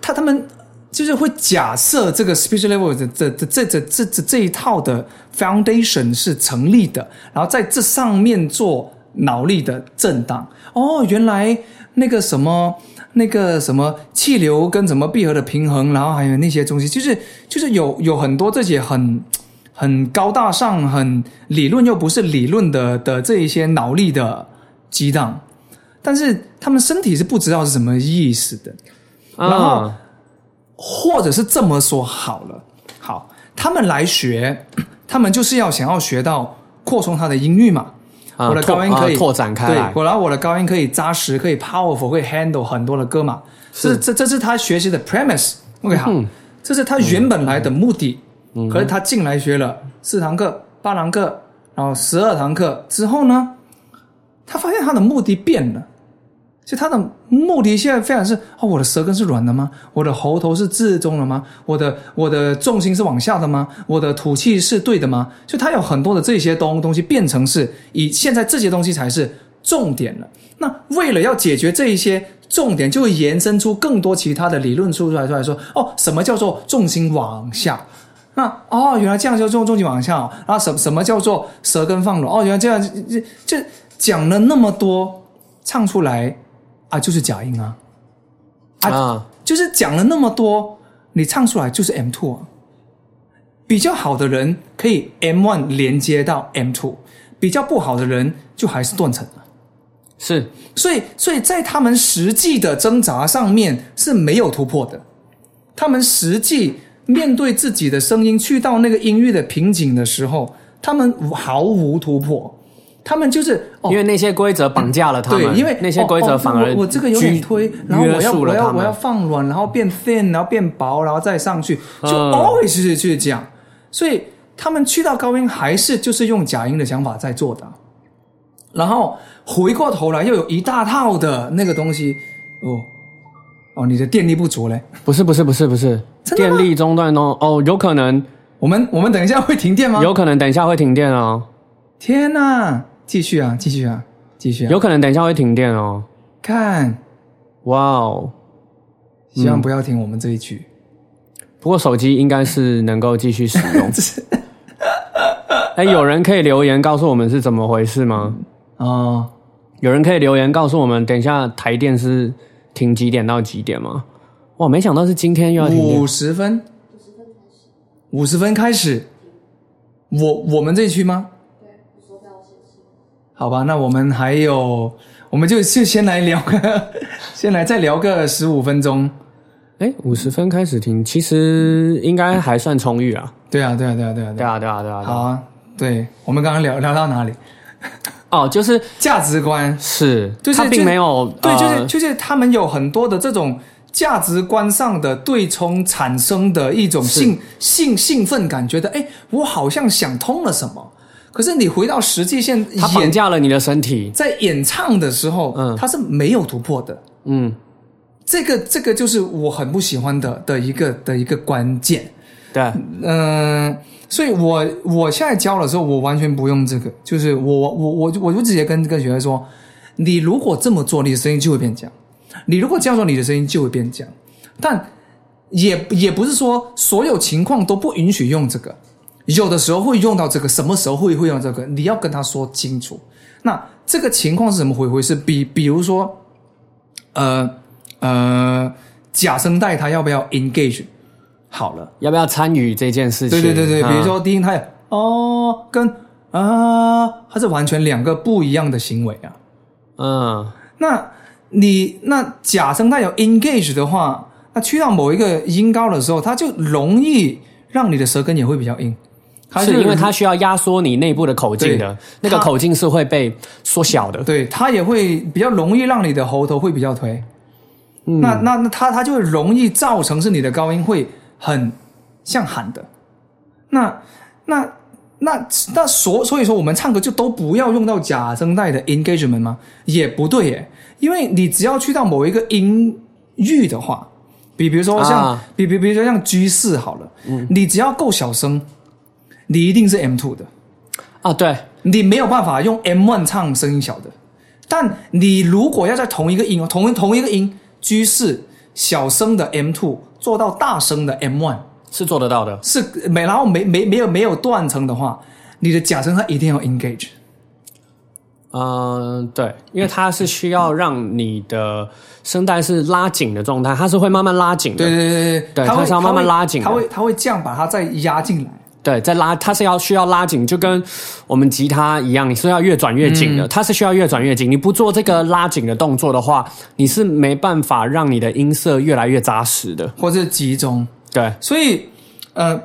他他们就是会假设这个 speech level 的这这这这这这这一套的 foundation 是成立的，然后在这上面做脑力的震荡。哦，原来那个什么。那个什么气流跟什么闭合的平衡，然后还有那些东西，就是就是有有很多这些很很高大上、很理论又不是理论的的这一些脑力的激荡，但是他们身体是不知道是什么意思的。然后或者是这么说好了，好，他们来学，<clears throat> 他们就是要想要学到扩充他的音域嘛。我的高音可以拓展开来，我然后我的高音可以扎实，可以 powerful，可以 handle 很多的歌嘛。这这这是他学习的 premise。OK 好，这是他原本来的目的。嗯，可是他进来学了四堂课、八堂课，然后十二堂课之后呢，他发现他的目的变了。就他的目的现在非常是哦，我的舌根是软的吗？我的喉头是自重的吗？我的我的重心是往下的吗？我的吐气是对的吗？所以他有很多的这些东东西变成是以现在这些东西才是重点了。那为了要解决这一些重点，就会延伸出更多其他的理论出来出来说哦，什么叫做重心往下？那哦，原来这样叫做重心往下。然后什什么叫做舌根放软？哦，原来这样就就讲了那么多，唱出来。啊，就是假音啊，啊，就是讲了那么多，你唱出来就是 M two 啊。比较好的人可以 M one 连接到 M two，比较不好的人就还是断层了。是，所以，所以在他们实际的挣扎上面是没有突破的。他们实际面对自己的声音，去到那个音域的瓶颈的时候，他们毫无突破。他们就是因为那些规则绑架了他们，对，因为那些规则反而我这个有点推，然后我要我要我要放软，然后变 thin，然后变薄，然后再上去，就 always 是去这样。所以他们去到高音还是就是用假音的想法在做的，然后回过头来又有一大套的那个东西哦哦，你的电力不足嘞？不是不是不是不是，电力中断哦哦，有可能我们我们等一下会停电吗？有可能等一下会停电哦。天哪！继续啊，继续啊，继续啊！有可能等一下会停电哦。看，哇哦！希望不要停我们这一句。不过手机应该是能够继续使用。<laughs> 哎，有人可以留言告诉我们是怎么回事吗？哦，有人可以留言告诉我们，等一下台电是停几点到几点吗？哇，没想到是今天又要停五十分，五十分开始，五十分开始。我我们这一区吗？好吧，那我们还有，我们就就先来聊个，<laughs> 先来再聊个十五分钟。哎，五十分开始听，其实应该还算充裕啊。对啊，对啊，对啊，对啊，对啊，对啊，对啊。好啊，对，我们刚刚聊聊到哪里？哦，就是价值观是，就是并没有，对，就是就是他们有很多的这种价值观上的对冲产生的一种兴兴兴奋感，觉得哎，我好像想通了什么。可是你回到实际线，他绑架了你的身体。在演唱的时候，嗯，他是没有突破的。嗯，这个这个就是我很不喜欢的的一个的一个关键。对，嗯，所以我我现在教的时候，我完全不用这个，就是我我我我就直接跟跟学生说，你如果这么做，你的声音就会变僵；你如果这样做，你的声音就会变僵。但也也不是说所有情况都不允许用这个。有的时候会用到这个，什么时候会会用这个？你要跟他说清楚。那这个情况是怎么回回事？比比如说，呃呃，假声带他要不要 engage？好了，要不要参与这件事情？对对对对，比如说低音他哦跟啊，它是完全两个不一样的行为啊。嗯，那你那假声带有 engage 的话，那去到某一个音高的时候，它就容易让你的舌根也会比较硬。是因为它需要压缩你内部的口径的，那个口径是会被缩小的。对，它也会比较容易让你的喉头会比较推。那那那它它就会容易造成是你的高音会很像喊的。那那那那所所以说我们唱歌就都不要用到假声带的 engagement 吗？也不对耶，因为你只要去到某一个音域的话，比比如说像、啊比比比如说像 G 四好了，嗯，你只要够小声，你一定是 M two 的，啊，对，你没有办法用 M one 唱声音小的。但你如果要在同一个音哦，同同一个音 G 四小声的 M two 做到大声的 M one，是做得到的。是没然后没没没有没有断层的话，你的假声它一定要 engage。嗯，对，因为它是需要让你的声带是拉紧的状态，它是会慢慢拉紧的。对对对对对它会它是要慢慢拉紧的它会它会这样把它再压进来。对，在拉，它是要需要拉紧，就跟我们吉他一样，你是要越转越紧的，嗯它是需要越转越紧。你不做这个拉紧的动作的话，你是没办法让你的音色越来越扎实的。或者集中。对，所以，呃，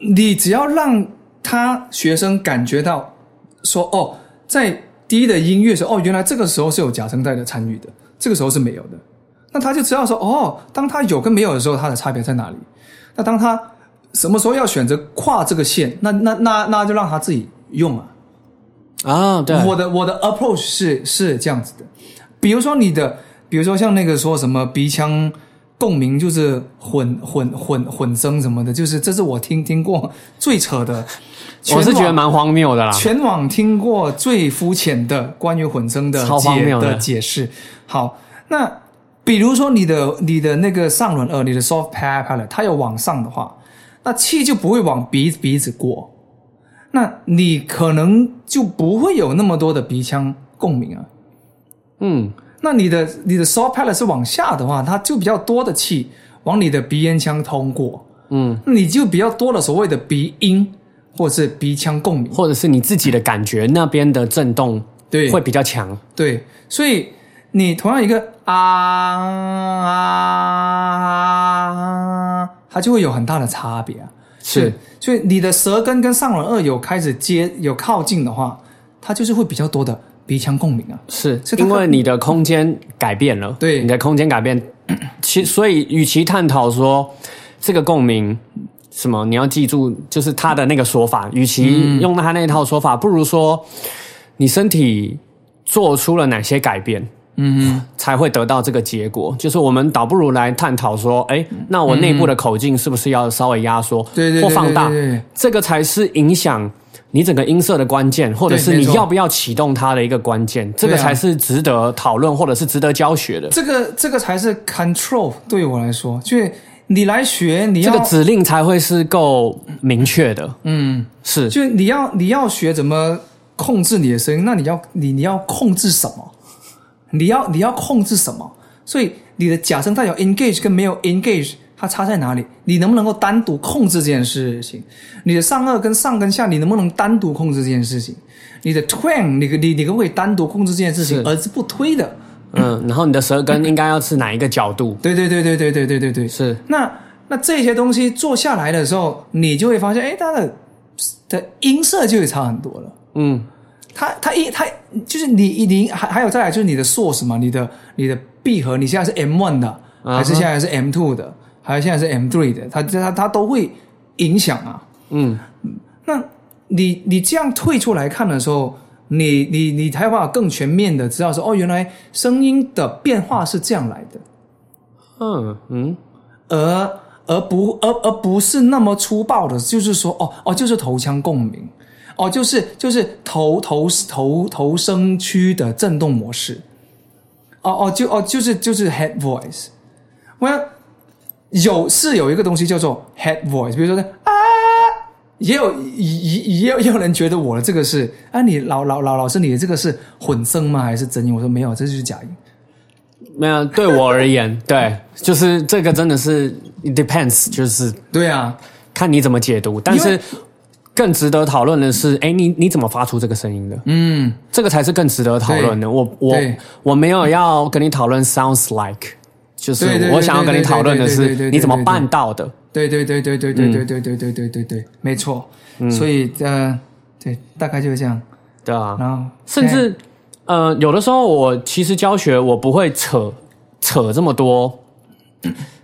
你只要让他学生感觉到说，哦，在低的音乐时候，哦，原来这个时候是有假声带的参与的，这个时候是没有的。那他就知道说，哦，当他有跟没有的时候，它的差别在哪里？那当他什么时候要选择跨这个线，那那那那就让他自己用啊。啊，对，我的我的 approach 是是这样子的，比如说你的，比如说像那个说什么鼻腔共鸣，就是混混混混声什么的，就是这是我听听过最扯的，<laughs> 我是觉得蛮荒谬的啦。全网听过最肤浅的关于混声的超荒解谬的的解释。好，那比如说你的你的那个上轮颚，你的 soft palate，它有往上的话，那气就不会往鼻鼻子过，那你可能就不会有那么多的鼻腔共鸣啊。嗯，那你的你的 soft palate 是往下的话，它就比较多的气往你的鼻咽腔通过，嗯，你就比较多了所谓的鼻音或者是鼻腔共鸣。或者是你自己的感觉那边的震动对会比较强。对，所以你同样一个啊啊，它就会有很大的差别啊。是，所以你的舌根跟上轮颚有开始接有靠近的话，它就是会比较多的鼻腔共鸣啊。是因为你的空间改变了，对你的空间改变，其所以与其探讨说这个共鸣什么，你要记住就是他的那个说法，与其用他那一套说法，不如说你身体做出了哪些改变。嗯，才会得到这个结果。就是我们倒不如来探讨说，哎，那我内部的口径是不是要稍微压缩，对对对或放大？这个才是影响你整个音色的关键，或者是你要不要启动它的一个关键。这个才是值得讨论，或者是值得教学的。这个这个才是 control 对我来说，就是你来学，你要这个指令才会是够明确的。嗯，是，就你要你要学怎么控制你的声音，那你要你你要控制什么？你要你要控制什么？所以你的假声代表 engage 跟没有 engage，它差在哪里？你能不能够单独控制这件事情？你的上颚跟上跟下，你能不能单独控制这件事情？你的 twang，你你你可不可以单独控制这件事情，而是不推的？嗯，然后你的舌根应该要是哪一个角度？<laughs> 对对对对对对对对对，是，那那这些东西做下来的时候，你就会发现，哎，它的的音色就会差很多了。嗯，它它一它就是你你还还有再来就是你的 source 嘛，你的你的闭合，你现在是 M one 的，还是现在是 M two 的，还是现在是 M three 的，它它它都会影响啊。嗯，那你你这样退出来看的时候，你你你才有办法更全面的知道说，哦，原来声音的变化是这样来的。嗯嗯，而而不而而不是那么粗暴的，就是说，哦哦，就是头腔共鸣，哦，就是就是头头头头声区的震动模式，哦哦就哦就是就是 head voice，我要有是有一个东西叫做 head voice，比如说呢啊，也有也也也有也有人觉得我的这个是啊，你老老老老师你的这个是混声吗？还是真音？我说没有，这就是假音。没有，对我而言，对，就是这个真的是 depends，就是对啊，看你怎么解读。但是更值得讨论的是，哎，你你怎么发出这个声音的？嗯，这个才是更值得讨论的。我我我没有要跟你讨论 sounds like，就是我想要跟你讨论的是你怎么办到的。对对对对对对对对对对对对对，没错。所以呃，对，大概就是这样。对啊，然后甚至呃，有的时候我其实教学我不会扯扯这么多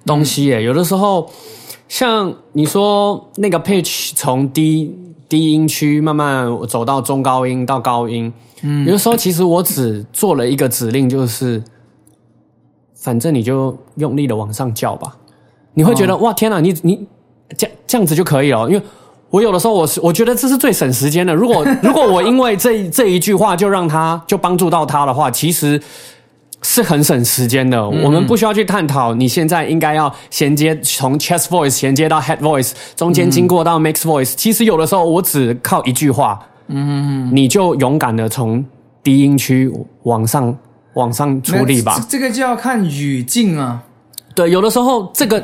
东西耶。有的时候像你说那个 pitch 从低低音区慢慢走到中高音到高音，嗯，有的时候其实我只做了一个指令，就是反正你就用力的往上叫吧。你会觉得哇天哪，你你这这样子就可以了，因为。我有的时候，我是我觉得这是最省时间的。如果 <laughs> 如果我因为这这一句话就让他就帮助到他的话，其实是很省时间的。我们不需要去探讨你现在应该要衔接从 chest voice 衔接到 head voice，中间经过到 mix voice。其实有的时候我只靠一句话，嗯，你就勇敢的从低音区往上往上处理吧。这个就要看语境啊。对，有的时候这个。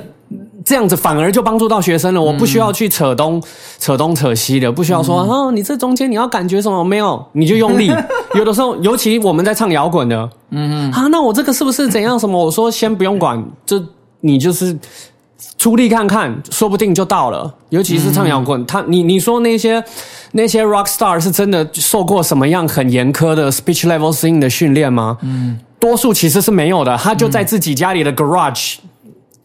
这样子反而就帮助到学生了，我不需要去扯东扯东扯西的，不需要说哦，你这中间你要感觉什么没有，你就用力。<laughs> 有的时候，尤其我们在唱摇滚的，嗯啊，那我这个是不是怎样什么？我说先不用管，就你就是出力看看，说不定就到了。尤其是唱摇滚，他你你说那些那些 rock star 是真的受过什么样很严苛的 speech level sing 的训练吗？嗯，多数其实是没有的，他就在自己家里的 garage。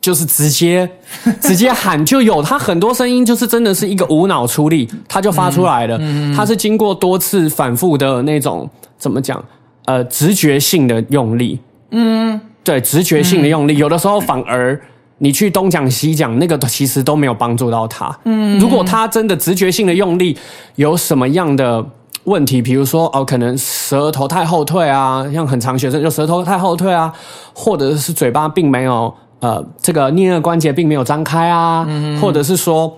就是直接 <laughs> 直接喊就有，他很多声音就是真的是一个无脑出力，他就发出来了。他是经过多次反复的那种怎么讲？呃，直觉性的用力。嗯，对，直觉性的用力，有的时候反而你去东讲西讲，那个其实都没有帮助到他。嗯，如果他真的直觉性的用力有什么样的问题，比如说哦，可能舌头太后退啊，像很长学生就舌头太后退啊，或者是嘴巴并没有。呃，这个颞颌关节并没有张开啊，或者是说，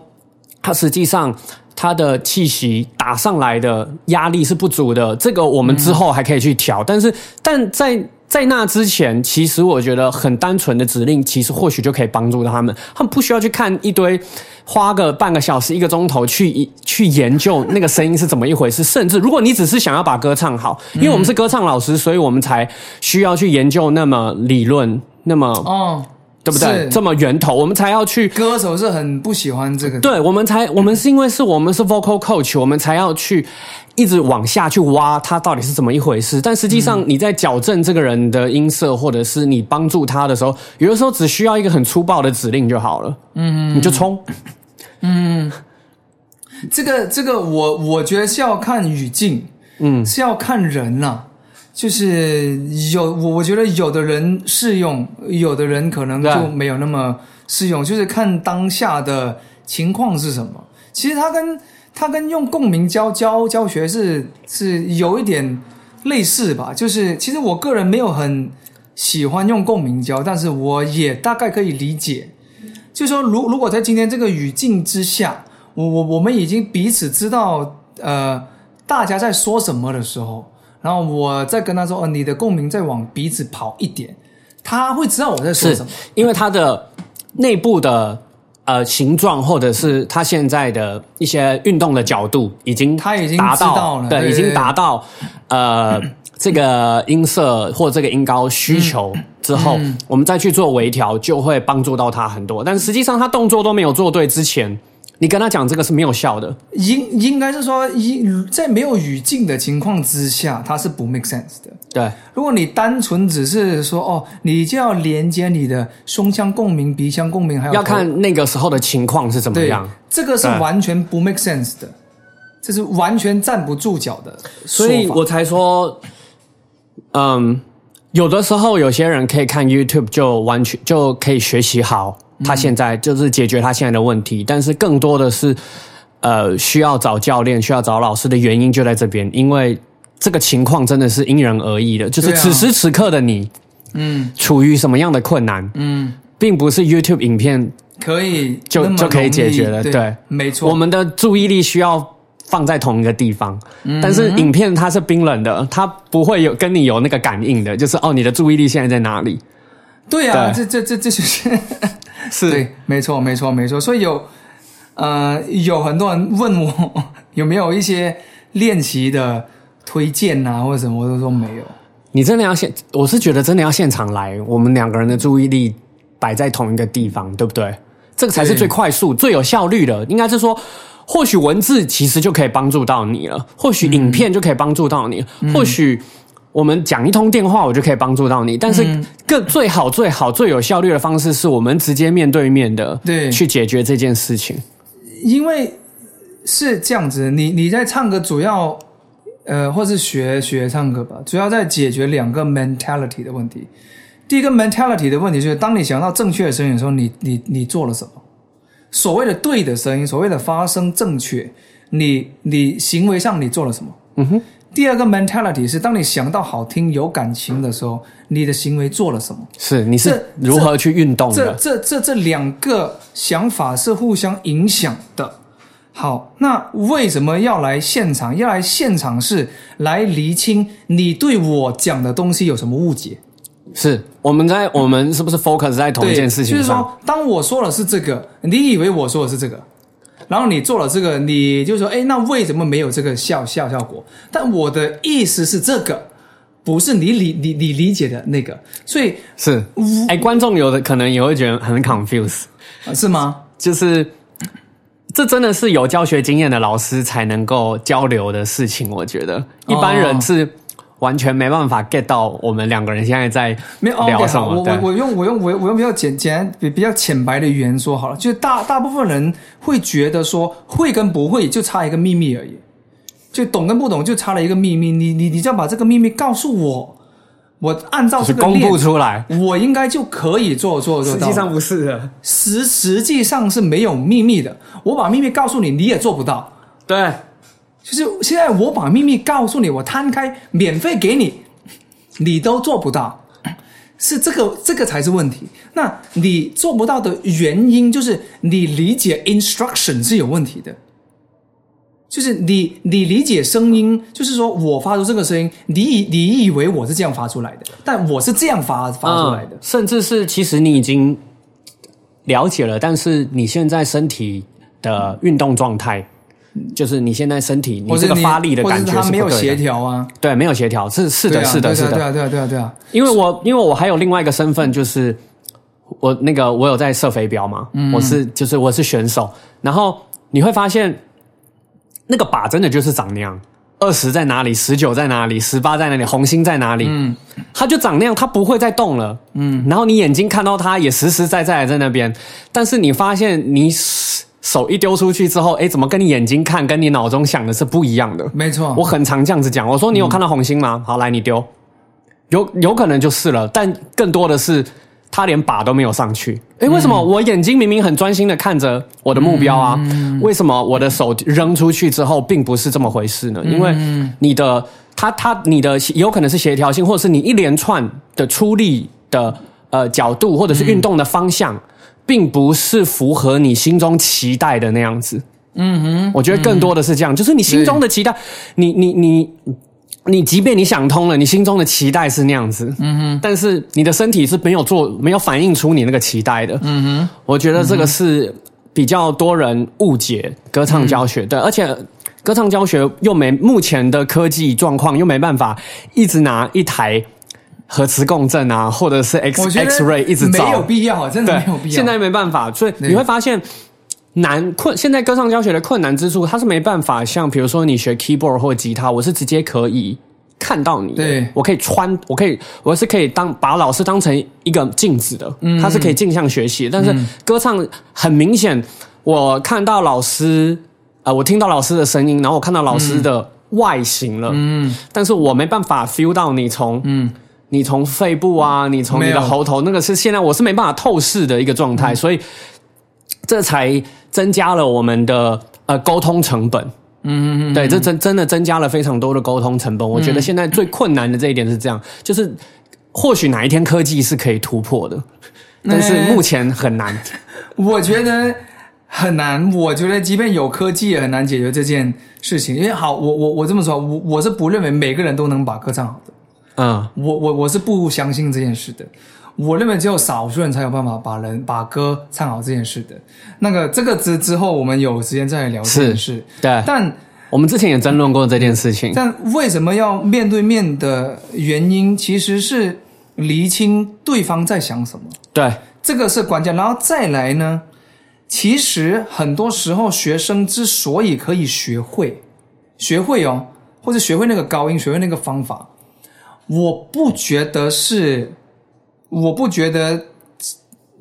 它实际上它的气息打上来的压力是不足的，这个我们之后还可以去调。但是，但在在那之前，其实我觉得很单纯的指令，其实或许就可以帮助到他们。他们不需要去看一堆，花个半个小时、一个钟头去去研究那个声音是怎么一回事。甚至，如果你只是想要把歌唱好，因为我们是歌唱老师，所以我们才需要去研究那么理论，那么哦。对不对？这么源头，我们才要去。歌手是很不喜欢这个。对，我们才，我们是因为是我们是 vocal coach，我们才要去一直往下去挖他到底是怎么一回事。但实际上，你在矫正这个人的音色，或者是你帮助他的时候，有的时候只需要一个很粗暴的指令就好了。嗯，你就冲。嗯，这个这个，我我觉得是要看语境，嗯，是要看人呐。就是有我，我觉得有的人适用，有的人可能就没有那么适用。就是看当下的情况是什么。其实它跟它跟用共鸣教教教学是是有一点类似吧。就是其实我个人没有很喜欢用共鸣教，但是我也大概可以理解。就是说，如如果在今天这个语境之下，我我我们已经彼此知道呃大家在说什么的时候。然后我再跟他说：“哦，你的共鸣再往鼻子跑一点，他会知道我在说什么。因为他的内部的呃形状，或者是他现在的一些运动的角度，已经他已经达到了，对，已经达到呃这个音色或这个音高需求之后，我们再去做微调，就会帮助到他很多。但实际上，他动作都没有做对之前。”你跟他讲这个是没有效的，应应该是说，一在没有语境的情况之下，它是不 make sense 的。对，如果你单纯只是说哦，你就要连接你的胸腔共鸣、鼻腔共鸣，还有要看那个时候的情况是怎么样，这个是完全不 make sense 的，这是完全站不住脚的，所以我才说，嗯，有的时候有些人可以看 YouTube 就完全就可以学习好。他现在就是解决他现在的问题，但是更多的是，呃，需要找教练、需要找老师的原因就在这边，因为这个情况真的是因人而异的，就是此时此刻的你，嗯，处于什么样的困难，嗯，并不是 YouTube 影片可以就就可以解决了，对，没错，我们的注意力需要放在同一个地方，但是影片它是冰冷的，它不会有跟你有那个感应的，就是哦，你的注意力现在在哪里？对啊，这这这这就是。<laughs> 是对，没错，没错，没错。所以有，呃，有很多人问我有没有一些练习的推荐啊，或者什么，我都说没有。你真的要现，我是觉得真的要现场来，我们两个人的注意力摆在同一个地方，对不对？这个才是最快速、最有效率的。应该是说，或许文字其实就可以帮助到你了，或许影片就可以帮助到你，或许。我们讲一通电话，我就可以帮助到你。但是，更最好、最好、最有效率的方式，是我们直接面对面的，对，去解决这件事情。因为是这样子，你你在唱歌，主要呃，或是学学唱歌吧，主要在解决两个 mentality 的问题。第一个 mentality 的问题就是，当你想到正确的声音的时候，你你你做了什么？所谓的对的声音，所谓的发声正确，你你行为上你做了什么？嗯哼。第二个 mentality 是，当你想到好听、有感情的时候，你的行为做了什么？是你是如何去运动的？这这这这两个想法是互相影响的。好，那为什么要来现场？要来现场是来厘清你对我讲的东西有什么误解？是我们在我们是不是 focus 在同一件事情上？就是说，当我说的是这个，你以为我说的是这个，然后你做了这个，你就说，哎，那为什么没有这个效效效果？但我的意思是这个，不是你理你你理解的那个，所以是哎，观众有的可能也会觉得很 confuse，是吗？就是。这真的是有教学经验的老师才能够交流的事情，我觉得一般人是完全没办法 get 到我们两个人现在在聊什么。我我我用我用我我用比较简简比比较浅白的语言说好了，就大大部分人会觉得说会跟不会就差一个秘密而已，就懂跟不懂就差了一个秘密。你你你只要把这个秘密告诉我。我按照这个公布出来，我应该就可以做做做到。实际上不是的，实实际上是没有秘密的。我把秘密告诉你，你也做不到。对，就是现在我把秘密告诉你，我摊开免费给你，你都做不到，是这个这个才是问题。那你做不到的原因，就是你理解 instruction 是有问题的。就是你，你理解声音，就是说我发出这个声音，你以你以为我是这样发出来的，但我是这样发发出来的，甚至是其实你已经了解了，但是你现在身体的运动状态，就是你现在身体你这个发力的感觉是没有协调啊，对，没有协调，是是的，是的，是的，对啊，对啊，对啊，对啊，因为我因为我还有另外一个身份，就是我那个我有在射飞镖嘛，我是就是我是选手，然后你会发现。那个靶真的就是长那样，二十在哪里，十九在哪里，十八在哪里，红心在哪里？嗯，它就长那样，它不会再动了。嗯，然后你眼睛看到它也实实在在在那边，但是你发现你手一丢出去之后，哎，怎么跟你眼睛看，跟你脑中想的是不一样的？没错，我很常这样子讲，我说你有看到红心吗？好，来你丢，有有可能就是了，但更多的是。他连靶都没有上去，诶，为什么我眼睛明明很专心的看着我的目标啊？为什么我的手扔出去之后并不是这么回事呢？因为你的他他你的有可能是协调性，或者是你一连串的出力的呃角度，或者是运动的方向，并不是符合你心中期待的那样子。嗯哼，我觉得更多的是这样，就是你心中的期待，你你你。你即便你想通了，你心中的期待是那样子，嗯哼，但是你的身体是没有做，没有反映出你那个期待的，嗯哼。我觉得这个是比较多人误解歌唱教学，对，而且歌唱教学又没目前的科技状况又没办法一直拿一台核磁共振啊，或者是 X X ray 一直没有必要，真的没有必要。现在没办法，所以你会发现。难困，现在歌唱教学的困难之处，它是没办法像比如说你学 keyboard 或吉他，我是直接可以看到你，对。我可以穿，我可以，我是可以当把老师当成一个镜子的，它是可以镜像学习。但是歌唱很明显，我看到老师，呃，我听到老师的声音，然后我看到老师的外形了，嗯，但是我没办法 feel 到你从，嗯，你从肺部啊，你从你的喉头，那个是现在我是没办法透视的一个状态，所以这才。增加了我们的呃沟通成本，嗯嗯嗯，对，这真真的增加了非常多的沟通成本。我觉得现在最困难的这一点是这样，就是或许哪一天科技是可以突破的，但是目前很难。<laughs> 我觉得很难，我觉得即便有科技也很难解决这件事情。因为好，我我我这么说，我我是不认为每个人都能把歌唱好的，嗯，我我我是不相信这件事的。我认为只有少数人才有办法把人把歌唱好这件事的。那个这个之之后，我们有时间再来聊这件事。对，但我们之前也争论过这件事情。但为什么要面对面的原因，其实是厘清对方在想什么。对，这个是关键。然后再来呢，其实很多时候学生之所以可以学会，学会哦，或者学会那个高音，学会那个方法，我不觉得是。我不觉得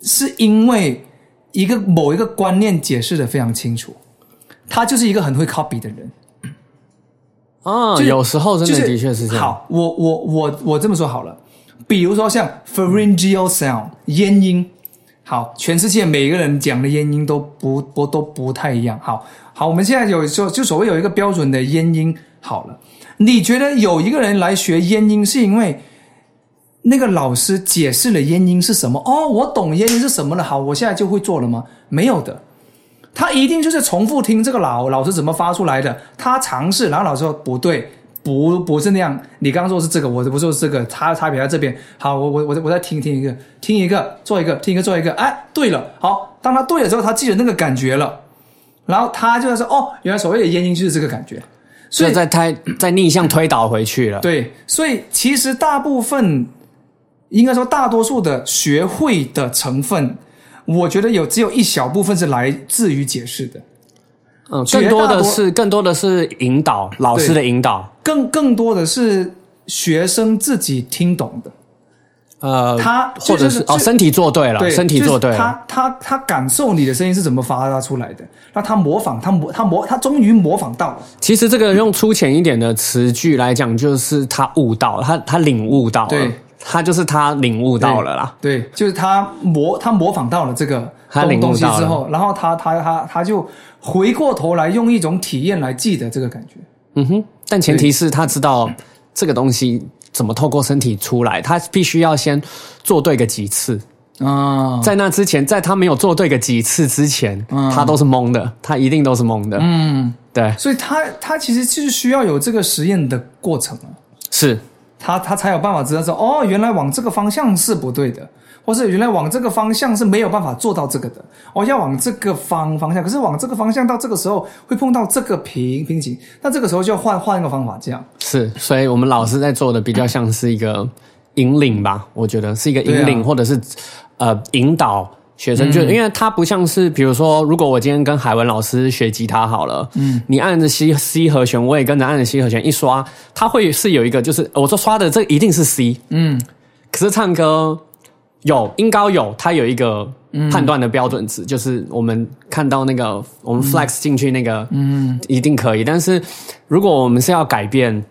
是因为一个某一个观念解释的非常清楚，他就是一个很会 copy 的人。啊，有时候真的的确是这样。好，我我我我这么说好了，比如说像 pharyngeal sound 咽音，好，全世界每个人讲的咽音都不不都不太一样。好，好，我们现在有就就所谓有一个标准的咽音，好了，你觉得有一个人来学咽音是因为那个老师解释了咽音是什么？哦，我懂咽音是什么了。好，我现在就会做了吗？没有的。他一定就是重复听这个老老师怎么发出来的，他尝试，然后老师说不对，不不是那样，你刚刚说是这个，我不是这个，差差别在这边。好，我我我我再听听一个，听一个做一个，听一个做一个，哎，对了，好，当他对了之后，他记得那个感觉了，然后他就说哦，原来所谓的咽音就是这个感觉，所以在推在逆向推导回去了。对，所以其实大部分应该说大多数的学会的成分。我觉得有只有一小部分是来自于解释的，嗯，更多的是更多的是引导老师的引导，更更多的是学生自己听懂的，呃，他或者是哦身体做对了，身体做对了，他他他感受你的声音是怎么发出来的，那他模仿，他模他模他终于模仿到了。其实这个用粗浅一点的词句来讲，就是他悟到，他他领悟到了。他就是他领悟到了啦，对，就是他模他模仿到了这个东西之后，然后他他他他就回过头来用一种体验来记得这个感觉。嗯哼，但前提是他知道这个东西怎么透过身体出来，他必须要先做对个几次啊。在那之前，在他没有做对个几次之前，他都是懵的，他一定都是懵的。嗯，对，所以他他其实就是需要有这个实验的过程啊。是。他他才有办法知道说哦，原来往这个方向是不对的，或是原来往这个方向是没有办法做到这个的。哦，要往这个方方向，可是往这个方向到这个时候会碰到这个瓶瓶颈，那这个时候就要换换一个方法，这样是。所以我们老师在做的比较像是一个引领吧，我觉得是一个引领，或者是呃引导。学生就因为他不像是，比如说，如果我今天跟海文老师学吉他好了，嗯，你按着 C C 和弦，我也跟着按着 C 和弦一刷，他会是有一个，就是我说刷的这一定是 C，嗯，可是唱歌有音高有，它有一个判断的标准值，就是我们看到那个我们 flex 进去那个，嗯，一定可以。但是如果我们是要改变，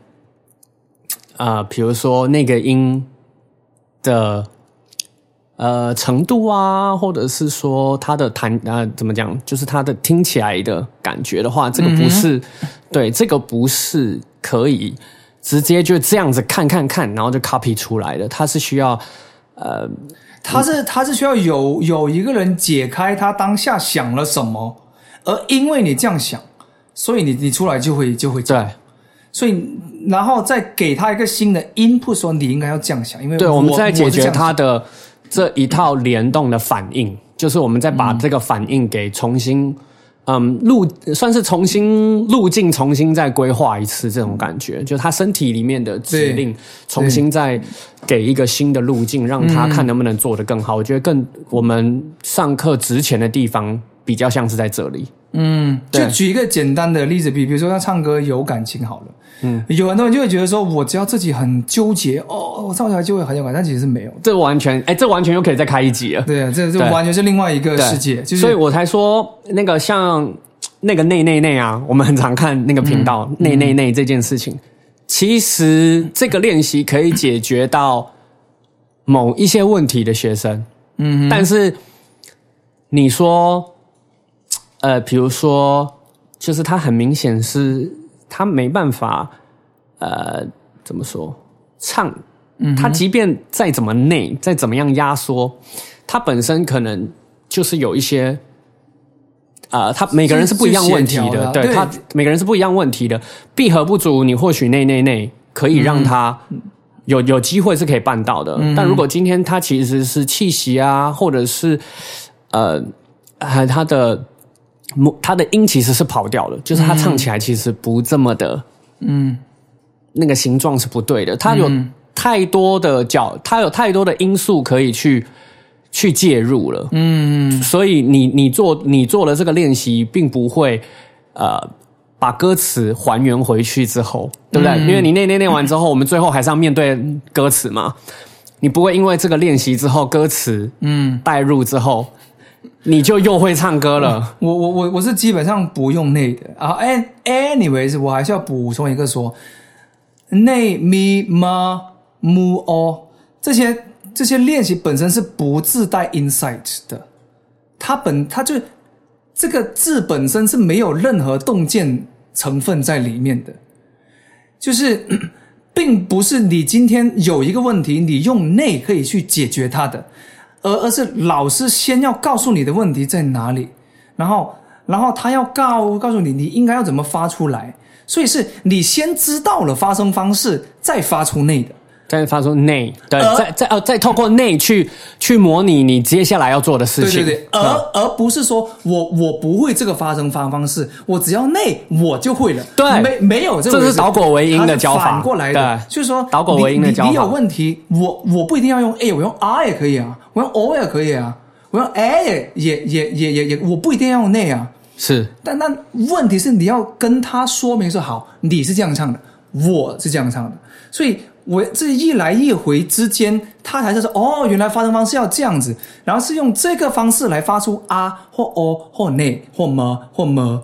呃，比如说那个音的。呃，程度啊，或者是说它的弹呃，怎么讲，就是它的听起来的感觉的话，这个不是 <laughs> 对，这个不是可以直接就这样子看看看，然后就 copy 出来的。它是需要呃，它是它是需要有有一个人解开他当下想了什么，而因为你这样想，所以你你出来就会就会对，所以然后再给他一个新的 input，说你应该要这样想，因为对，我们在解决他的。这一套联动的反应，就是我们再把这个反应给重新，嗯，路算是重新路径重新再规划一次，这种感觉，就他身体里面的指令重新再给一个新的路径，让他看能不能做得更好。我觉得更我们上课值钱的地方比较像是在这里。嗯，就举一个简单的例子，比比如说他唱歌有感情好了。嗯，有很多人就会觉得说，我只要自己很纠结哦，我唱起来就会很有感，但其实是没有。这完全，哎，这完全又可以再开一集了。对啊，这这完全是另外一个世界。所以我才说，那个像那个内内内啊，我们很常看那个频道内内内这件事情，其实这个练习可以解决到某一些问题的学生。嗯，但是你说，呃，比如说，就是他很明显是。他没办法，呃，怎么说唱？他即便再怎么内，再怎么样压缩，他本身可能就是有一些，呃，他每个人是不一样问题的，对他每个人是不一样问题的。闭合不足，你或许内内内可以让他有有机会是可以办到的。但如果今天他其实是气息啊，或者是呃，还他的。他的音其实是跑掉了，就是他唱起来其实不这么的，嗯，那个形状是不对的。他有太多的角，他有太多的因素可以去去介入了，嗯，所以你你做你做了这个练习，并不会呃把歌词还原回去之后，对不对？因为你那练练完之后，我们最后还是要面对歌词嘛，你不会因为这个练习之后歌词嗯带入之后。你就又会唱歌了。我我我我是基本上不用内的啊。哎，anyways，我还是要补充一个说，内咪嘛木哦，这些这些练习本身是不自带 insight 的，它本它就这个字本身是没有任何洞见成分在里面的，就是 <clears throat> 并不是你今天有一个问题，你用内可以去解决它的，而而是老师先要告诉你的问题在哪里，然后然后他要告告诉你你应该要怎么发出来，所以是你先知道了发声方式，再发出内的。再发出内，对，而再再呃，再透过内去去模拟你接下来要做的事情。对对对，而、而不是说我我不会这个发声方方式，我只要内我就会了。对。没没有这回事。这是导果为因的教法反过来的，就是说导果为因的教法你你你有问题，我我不一定要用 A，我用 R 也可以啊，我用 O 也可以啊，我用 A 也也也也也也，我不一定要用内啊。是。但那问题是你要跟他说明说好，你是这样唱的，我是这样唱的，所以我这一来一回之间，他才是说哦，原来发声方式要这样子，然后是用这个方式来发出啊或哦或内或么或么，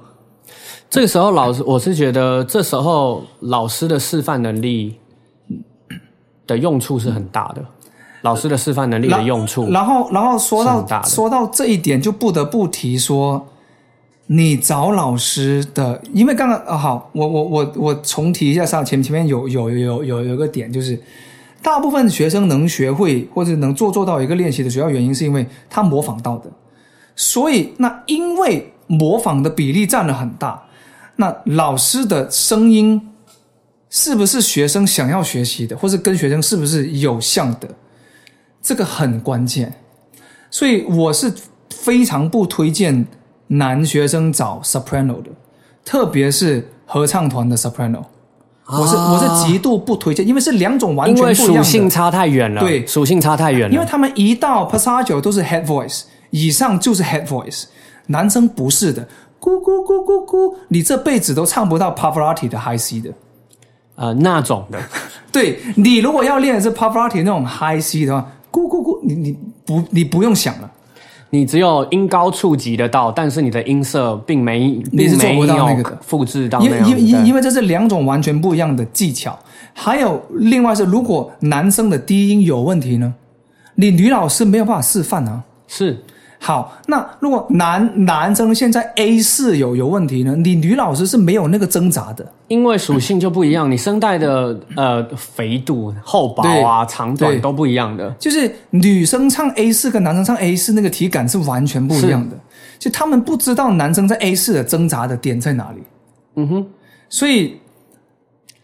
这个时候老师，我是觉得这时候老师的示范能力的用处是很大的。老师的示范能力的用处，然后然后说到说到这一点，就不得不提说。你找老师的，因为刚刚啊好，我我我我重提一下上前前面有有有有有一个点，就是大部分学生能学会或者能做做到一个练习的主要原因，是因为他模仿到的。所以那因为模仿的比例占了很大，那老师的声音是不是学生想要学习的，或是跟学生是不是有像的，这个很关键。所以我是非常不推荐。男学生找 soprano 的，特别是合唱团的 soprano，、我是我是极度不推荐，因为是两种完全不一样的。属性差太远了，对属性差太远了，因为他们一到 passaggio 都是 head voice，以上就是 head voice，男生不是的，咕咕咕咕咕，你这辈子都唱不到 Pavarotti 的 high C 的。呃那种的，<laughs> 对你如果要练的是 Pavarotti 那种 high C 的话，咕咕咕，你你不你不用想了。你只有音高触及得到，但是你的音色并没，你是做不到并没有那个的复制到因为那样因因为因为这是两种完全不一样的技巧。还有另外是，如果男生的低音有问题呢，你女老师没有办法示范啊。是好，那如果男男生现在 A 四有有问题呢，你女老师是没有那个挣扎的。因为属性就不一样，你声带的 <laughs> 呃肥度、厚薄啊、长短都不一样的。就是女生唱 A 四跟男生唱 A 四那个体感是完全不一样的，就他们不知道男生在 A 四的挣扎的点在哪里，嗯哼，所以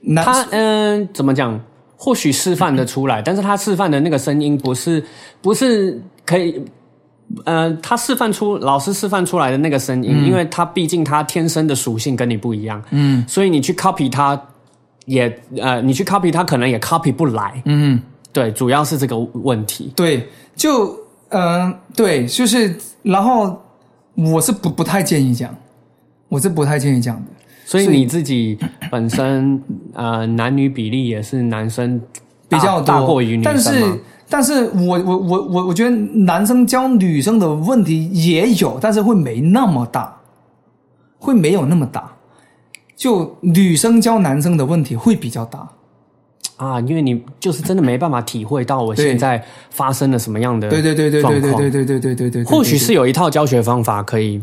男他嗯、怎么讲？或许示范的出来，但是他示范的那个声音不是不是可以。呃，他示范出老师示范出来的那个声音，因为他毕竟他天生的属性跟你不一样，嗯所以你去 copy 他也呃，你去 copy 他可能也 copy 不来。嗯。对，主要是这个问题。对，就嗯、呃对，就是，然后我是不不太建议讲，我是不太建议讲的。所以你自己本身呃男女比例也是男生比较多大过于女生但是吗？但是我我我我我觉得男生教女生的问题也有，但是会没那么大，会没有那么大。就女生教男生的问题会比较大。啊，因为你就是真的没办法体会到我现在发生了什么样的对对对对对对对对对对对对，或许是有一套教学方法可以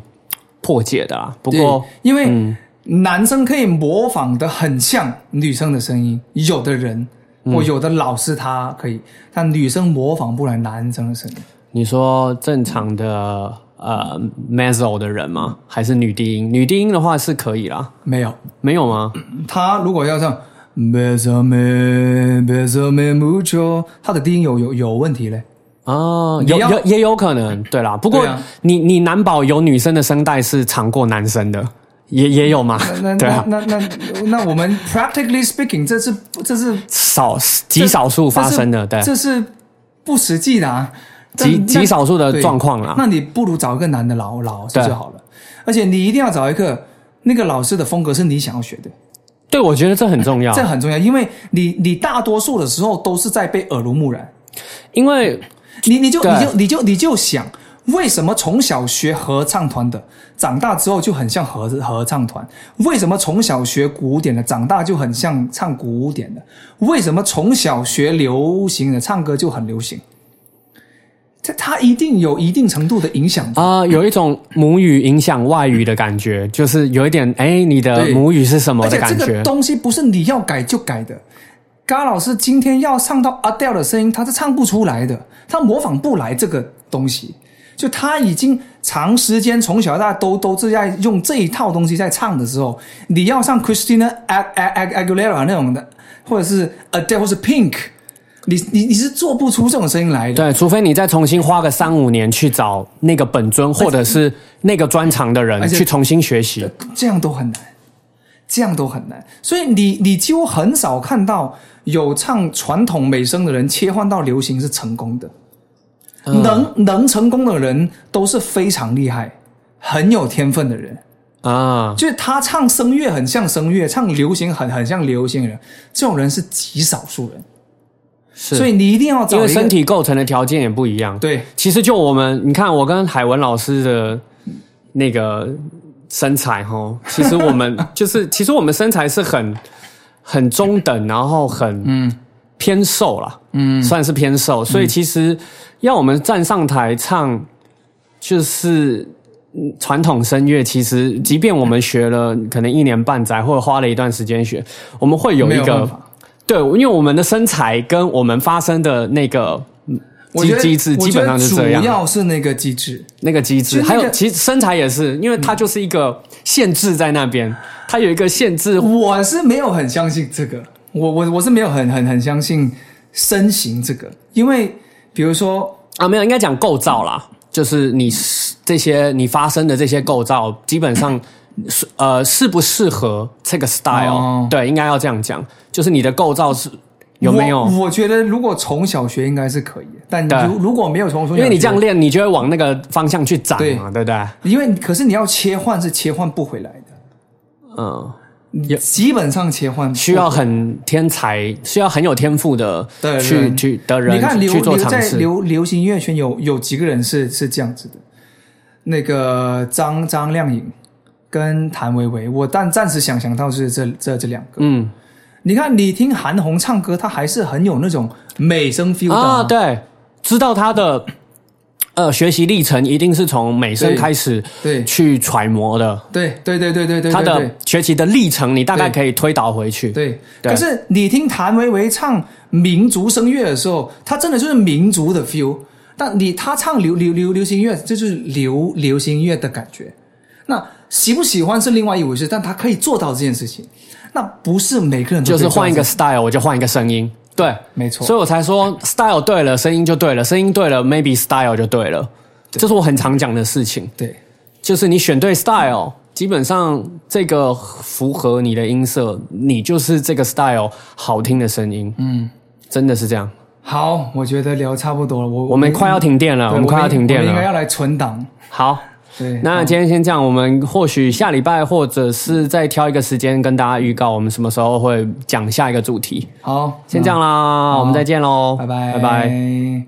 破解的啦。不过，因为嗯男生可以模仿的很像女生的声音，有的人嗯或有的老师他可以，但女生模仿不来男生的声音。你说正常的呃 mezzo 的人吗？还是女低音？女低音的话是可以啦，没有，没有吗？他如果要唱 m e s o m e m e s o m e mucho，他的低音有有有问题嘞。啊，有有也有可能，对啦。不过啊你你难保有女生的声带是长过男生的，也也有嘛？那 <laughs> 对啊，那那那那我们 practically speaking，这是这是少极少数发生的，对，这是不实际的啊，极极少数的状况啦。那你不如找一个男的老老师就好了，而且你一定要找一个那个老师的风格是你想要学的，对，我觉得这很重要。这，很重要，因为你你大多数的时候都是在被耳濡目染，因为你你就你就你就你就想，为什么从小学合唱团的，长大之后就很像合合唱团？为什么从小学古典的，长大就很像唱古典的？为什么从小学流行的，唱歌就很流行？这它一定有一定程度的影响啊，有一种母语影响外语的感觉，就是有一点哎，你的母语是什么的感觉？这个东西不是你要改就改的。嘎老师今天要唱到 Adele 的声音，他是唱不出来的，他模仿不来这个东西。就他已经长时间从小到大都都是在用这一套东西在唱的时候，你要像 Christina Aguilera 那种的，或者是 Adele 或是 Pink，你你你是做不出这种声音来的。对，除非你再重新花个三五年去找那个本尊，或者是那个专长的人去重新学习，这样都很难，这样都很难。所以你你几乎很少看到。有唱传统美声的人切换到流行是成功的，能能成功的人都是非常厉害、很有天分的人啊。就是他唱声乐很像声乐，唱流行很很像流行人，这种人是极少数人。是，所以你一定要找因为身体构成的条件也不一样。对，其实就我们，你看我跟海文老师的那个身材哈，<laughs> 其实我们就是，其实我们身材是很。很中等，然后很嗯偏瘦了，嗯，算是偏瘦，所以其实要我们站上台唱，就是传统声乐，其实即便我们学了可能一年半载，或者花了一段时间学，我们会有一个对，因为我们的身材跟我们发声的那个机机制基本上是这样，主要是那个机制，那个机制，还有其实身材也是，因为它就是一个限制在那边。它有一个限制，我是没有很相信这个，我我我是没有很很很相信身形这个，因为比如说啊，没有应该讲构造啦，就是你这些你发生的这些构造，基本上是呃适不适合这个 style，对，应该要这样讲，就是你的构造是有没有？我觉得如果从小学应该是可以，但如如果没有从从，因为你这样练，你就会往那个方向去长嘛，对不对？因为可是你要切换是切换不回来的。嗯，基本上切换需要很天才，需要很有天赋的去去的人。你看流流在流流行音乐圈有有几个人是是这样子的？那个张张靓颖跟谭维维，我但暂时想想到是这这这两个。嗯，你看你听韩红唱歌，她还是很有那种美声 feel 的啊。对，知道她的。呃，学习历程一定是从美声开始，对，去揣摩的。对，对，对，对，对，对。他的学习的历程，你大概可以推导回去。对，可是你听谭维维唱民族声乐的时候，他真的就是民族的 feel。但你他唱流流流流行乐，就是流流行乐的感觉。那喜不喜欢是另外一回事，但他可以做到这件事情。那不是每个人都就是换一个 style，我就换一个声音。对，没错，所以我才说 style 对了，声音就对了，声音对了，maybe style 就对了，这是我很常讲的事情。对，就是你选对 style，基本上这个符合你的音色，你就是这个 style 好听的声音。嗯，真的是这样。好，我觉得聊差不多了，我我们快要停电了，我们快要停电了，应该要来存档。好。对，那今天先这样，我们或许下礼拜或者是再挑一个时间跟大家预告，我们什么时候会讲下一个主题。好，先这样啦，我们再见喽，拜拜，拜拜。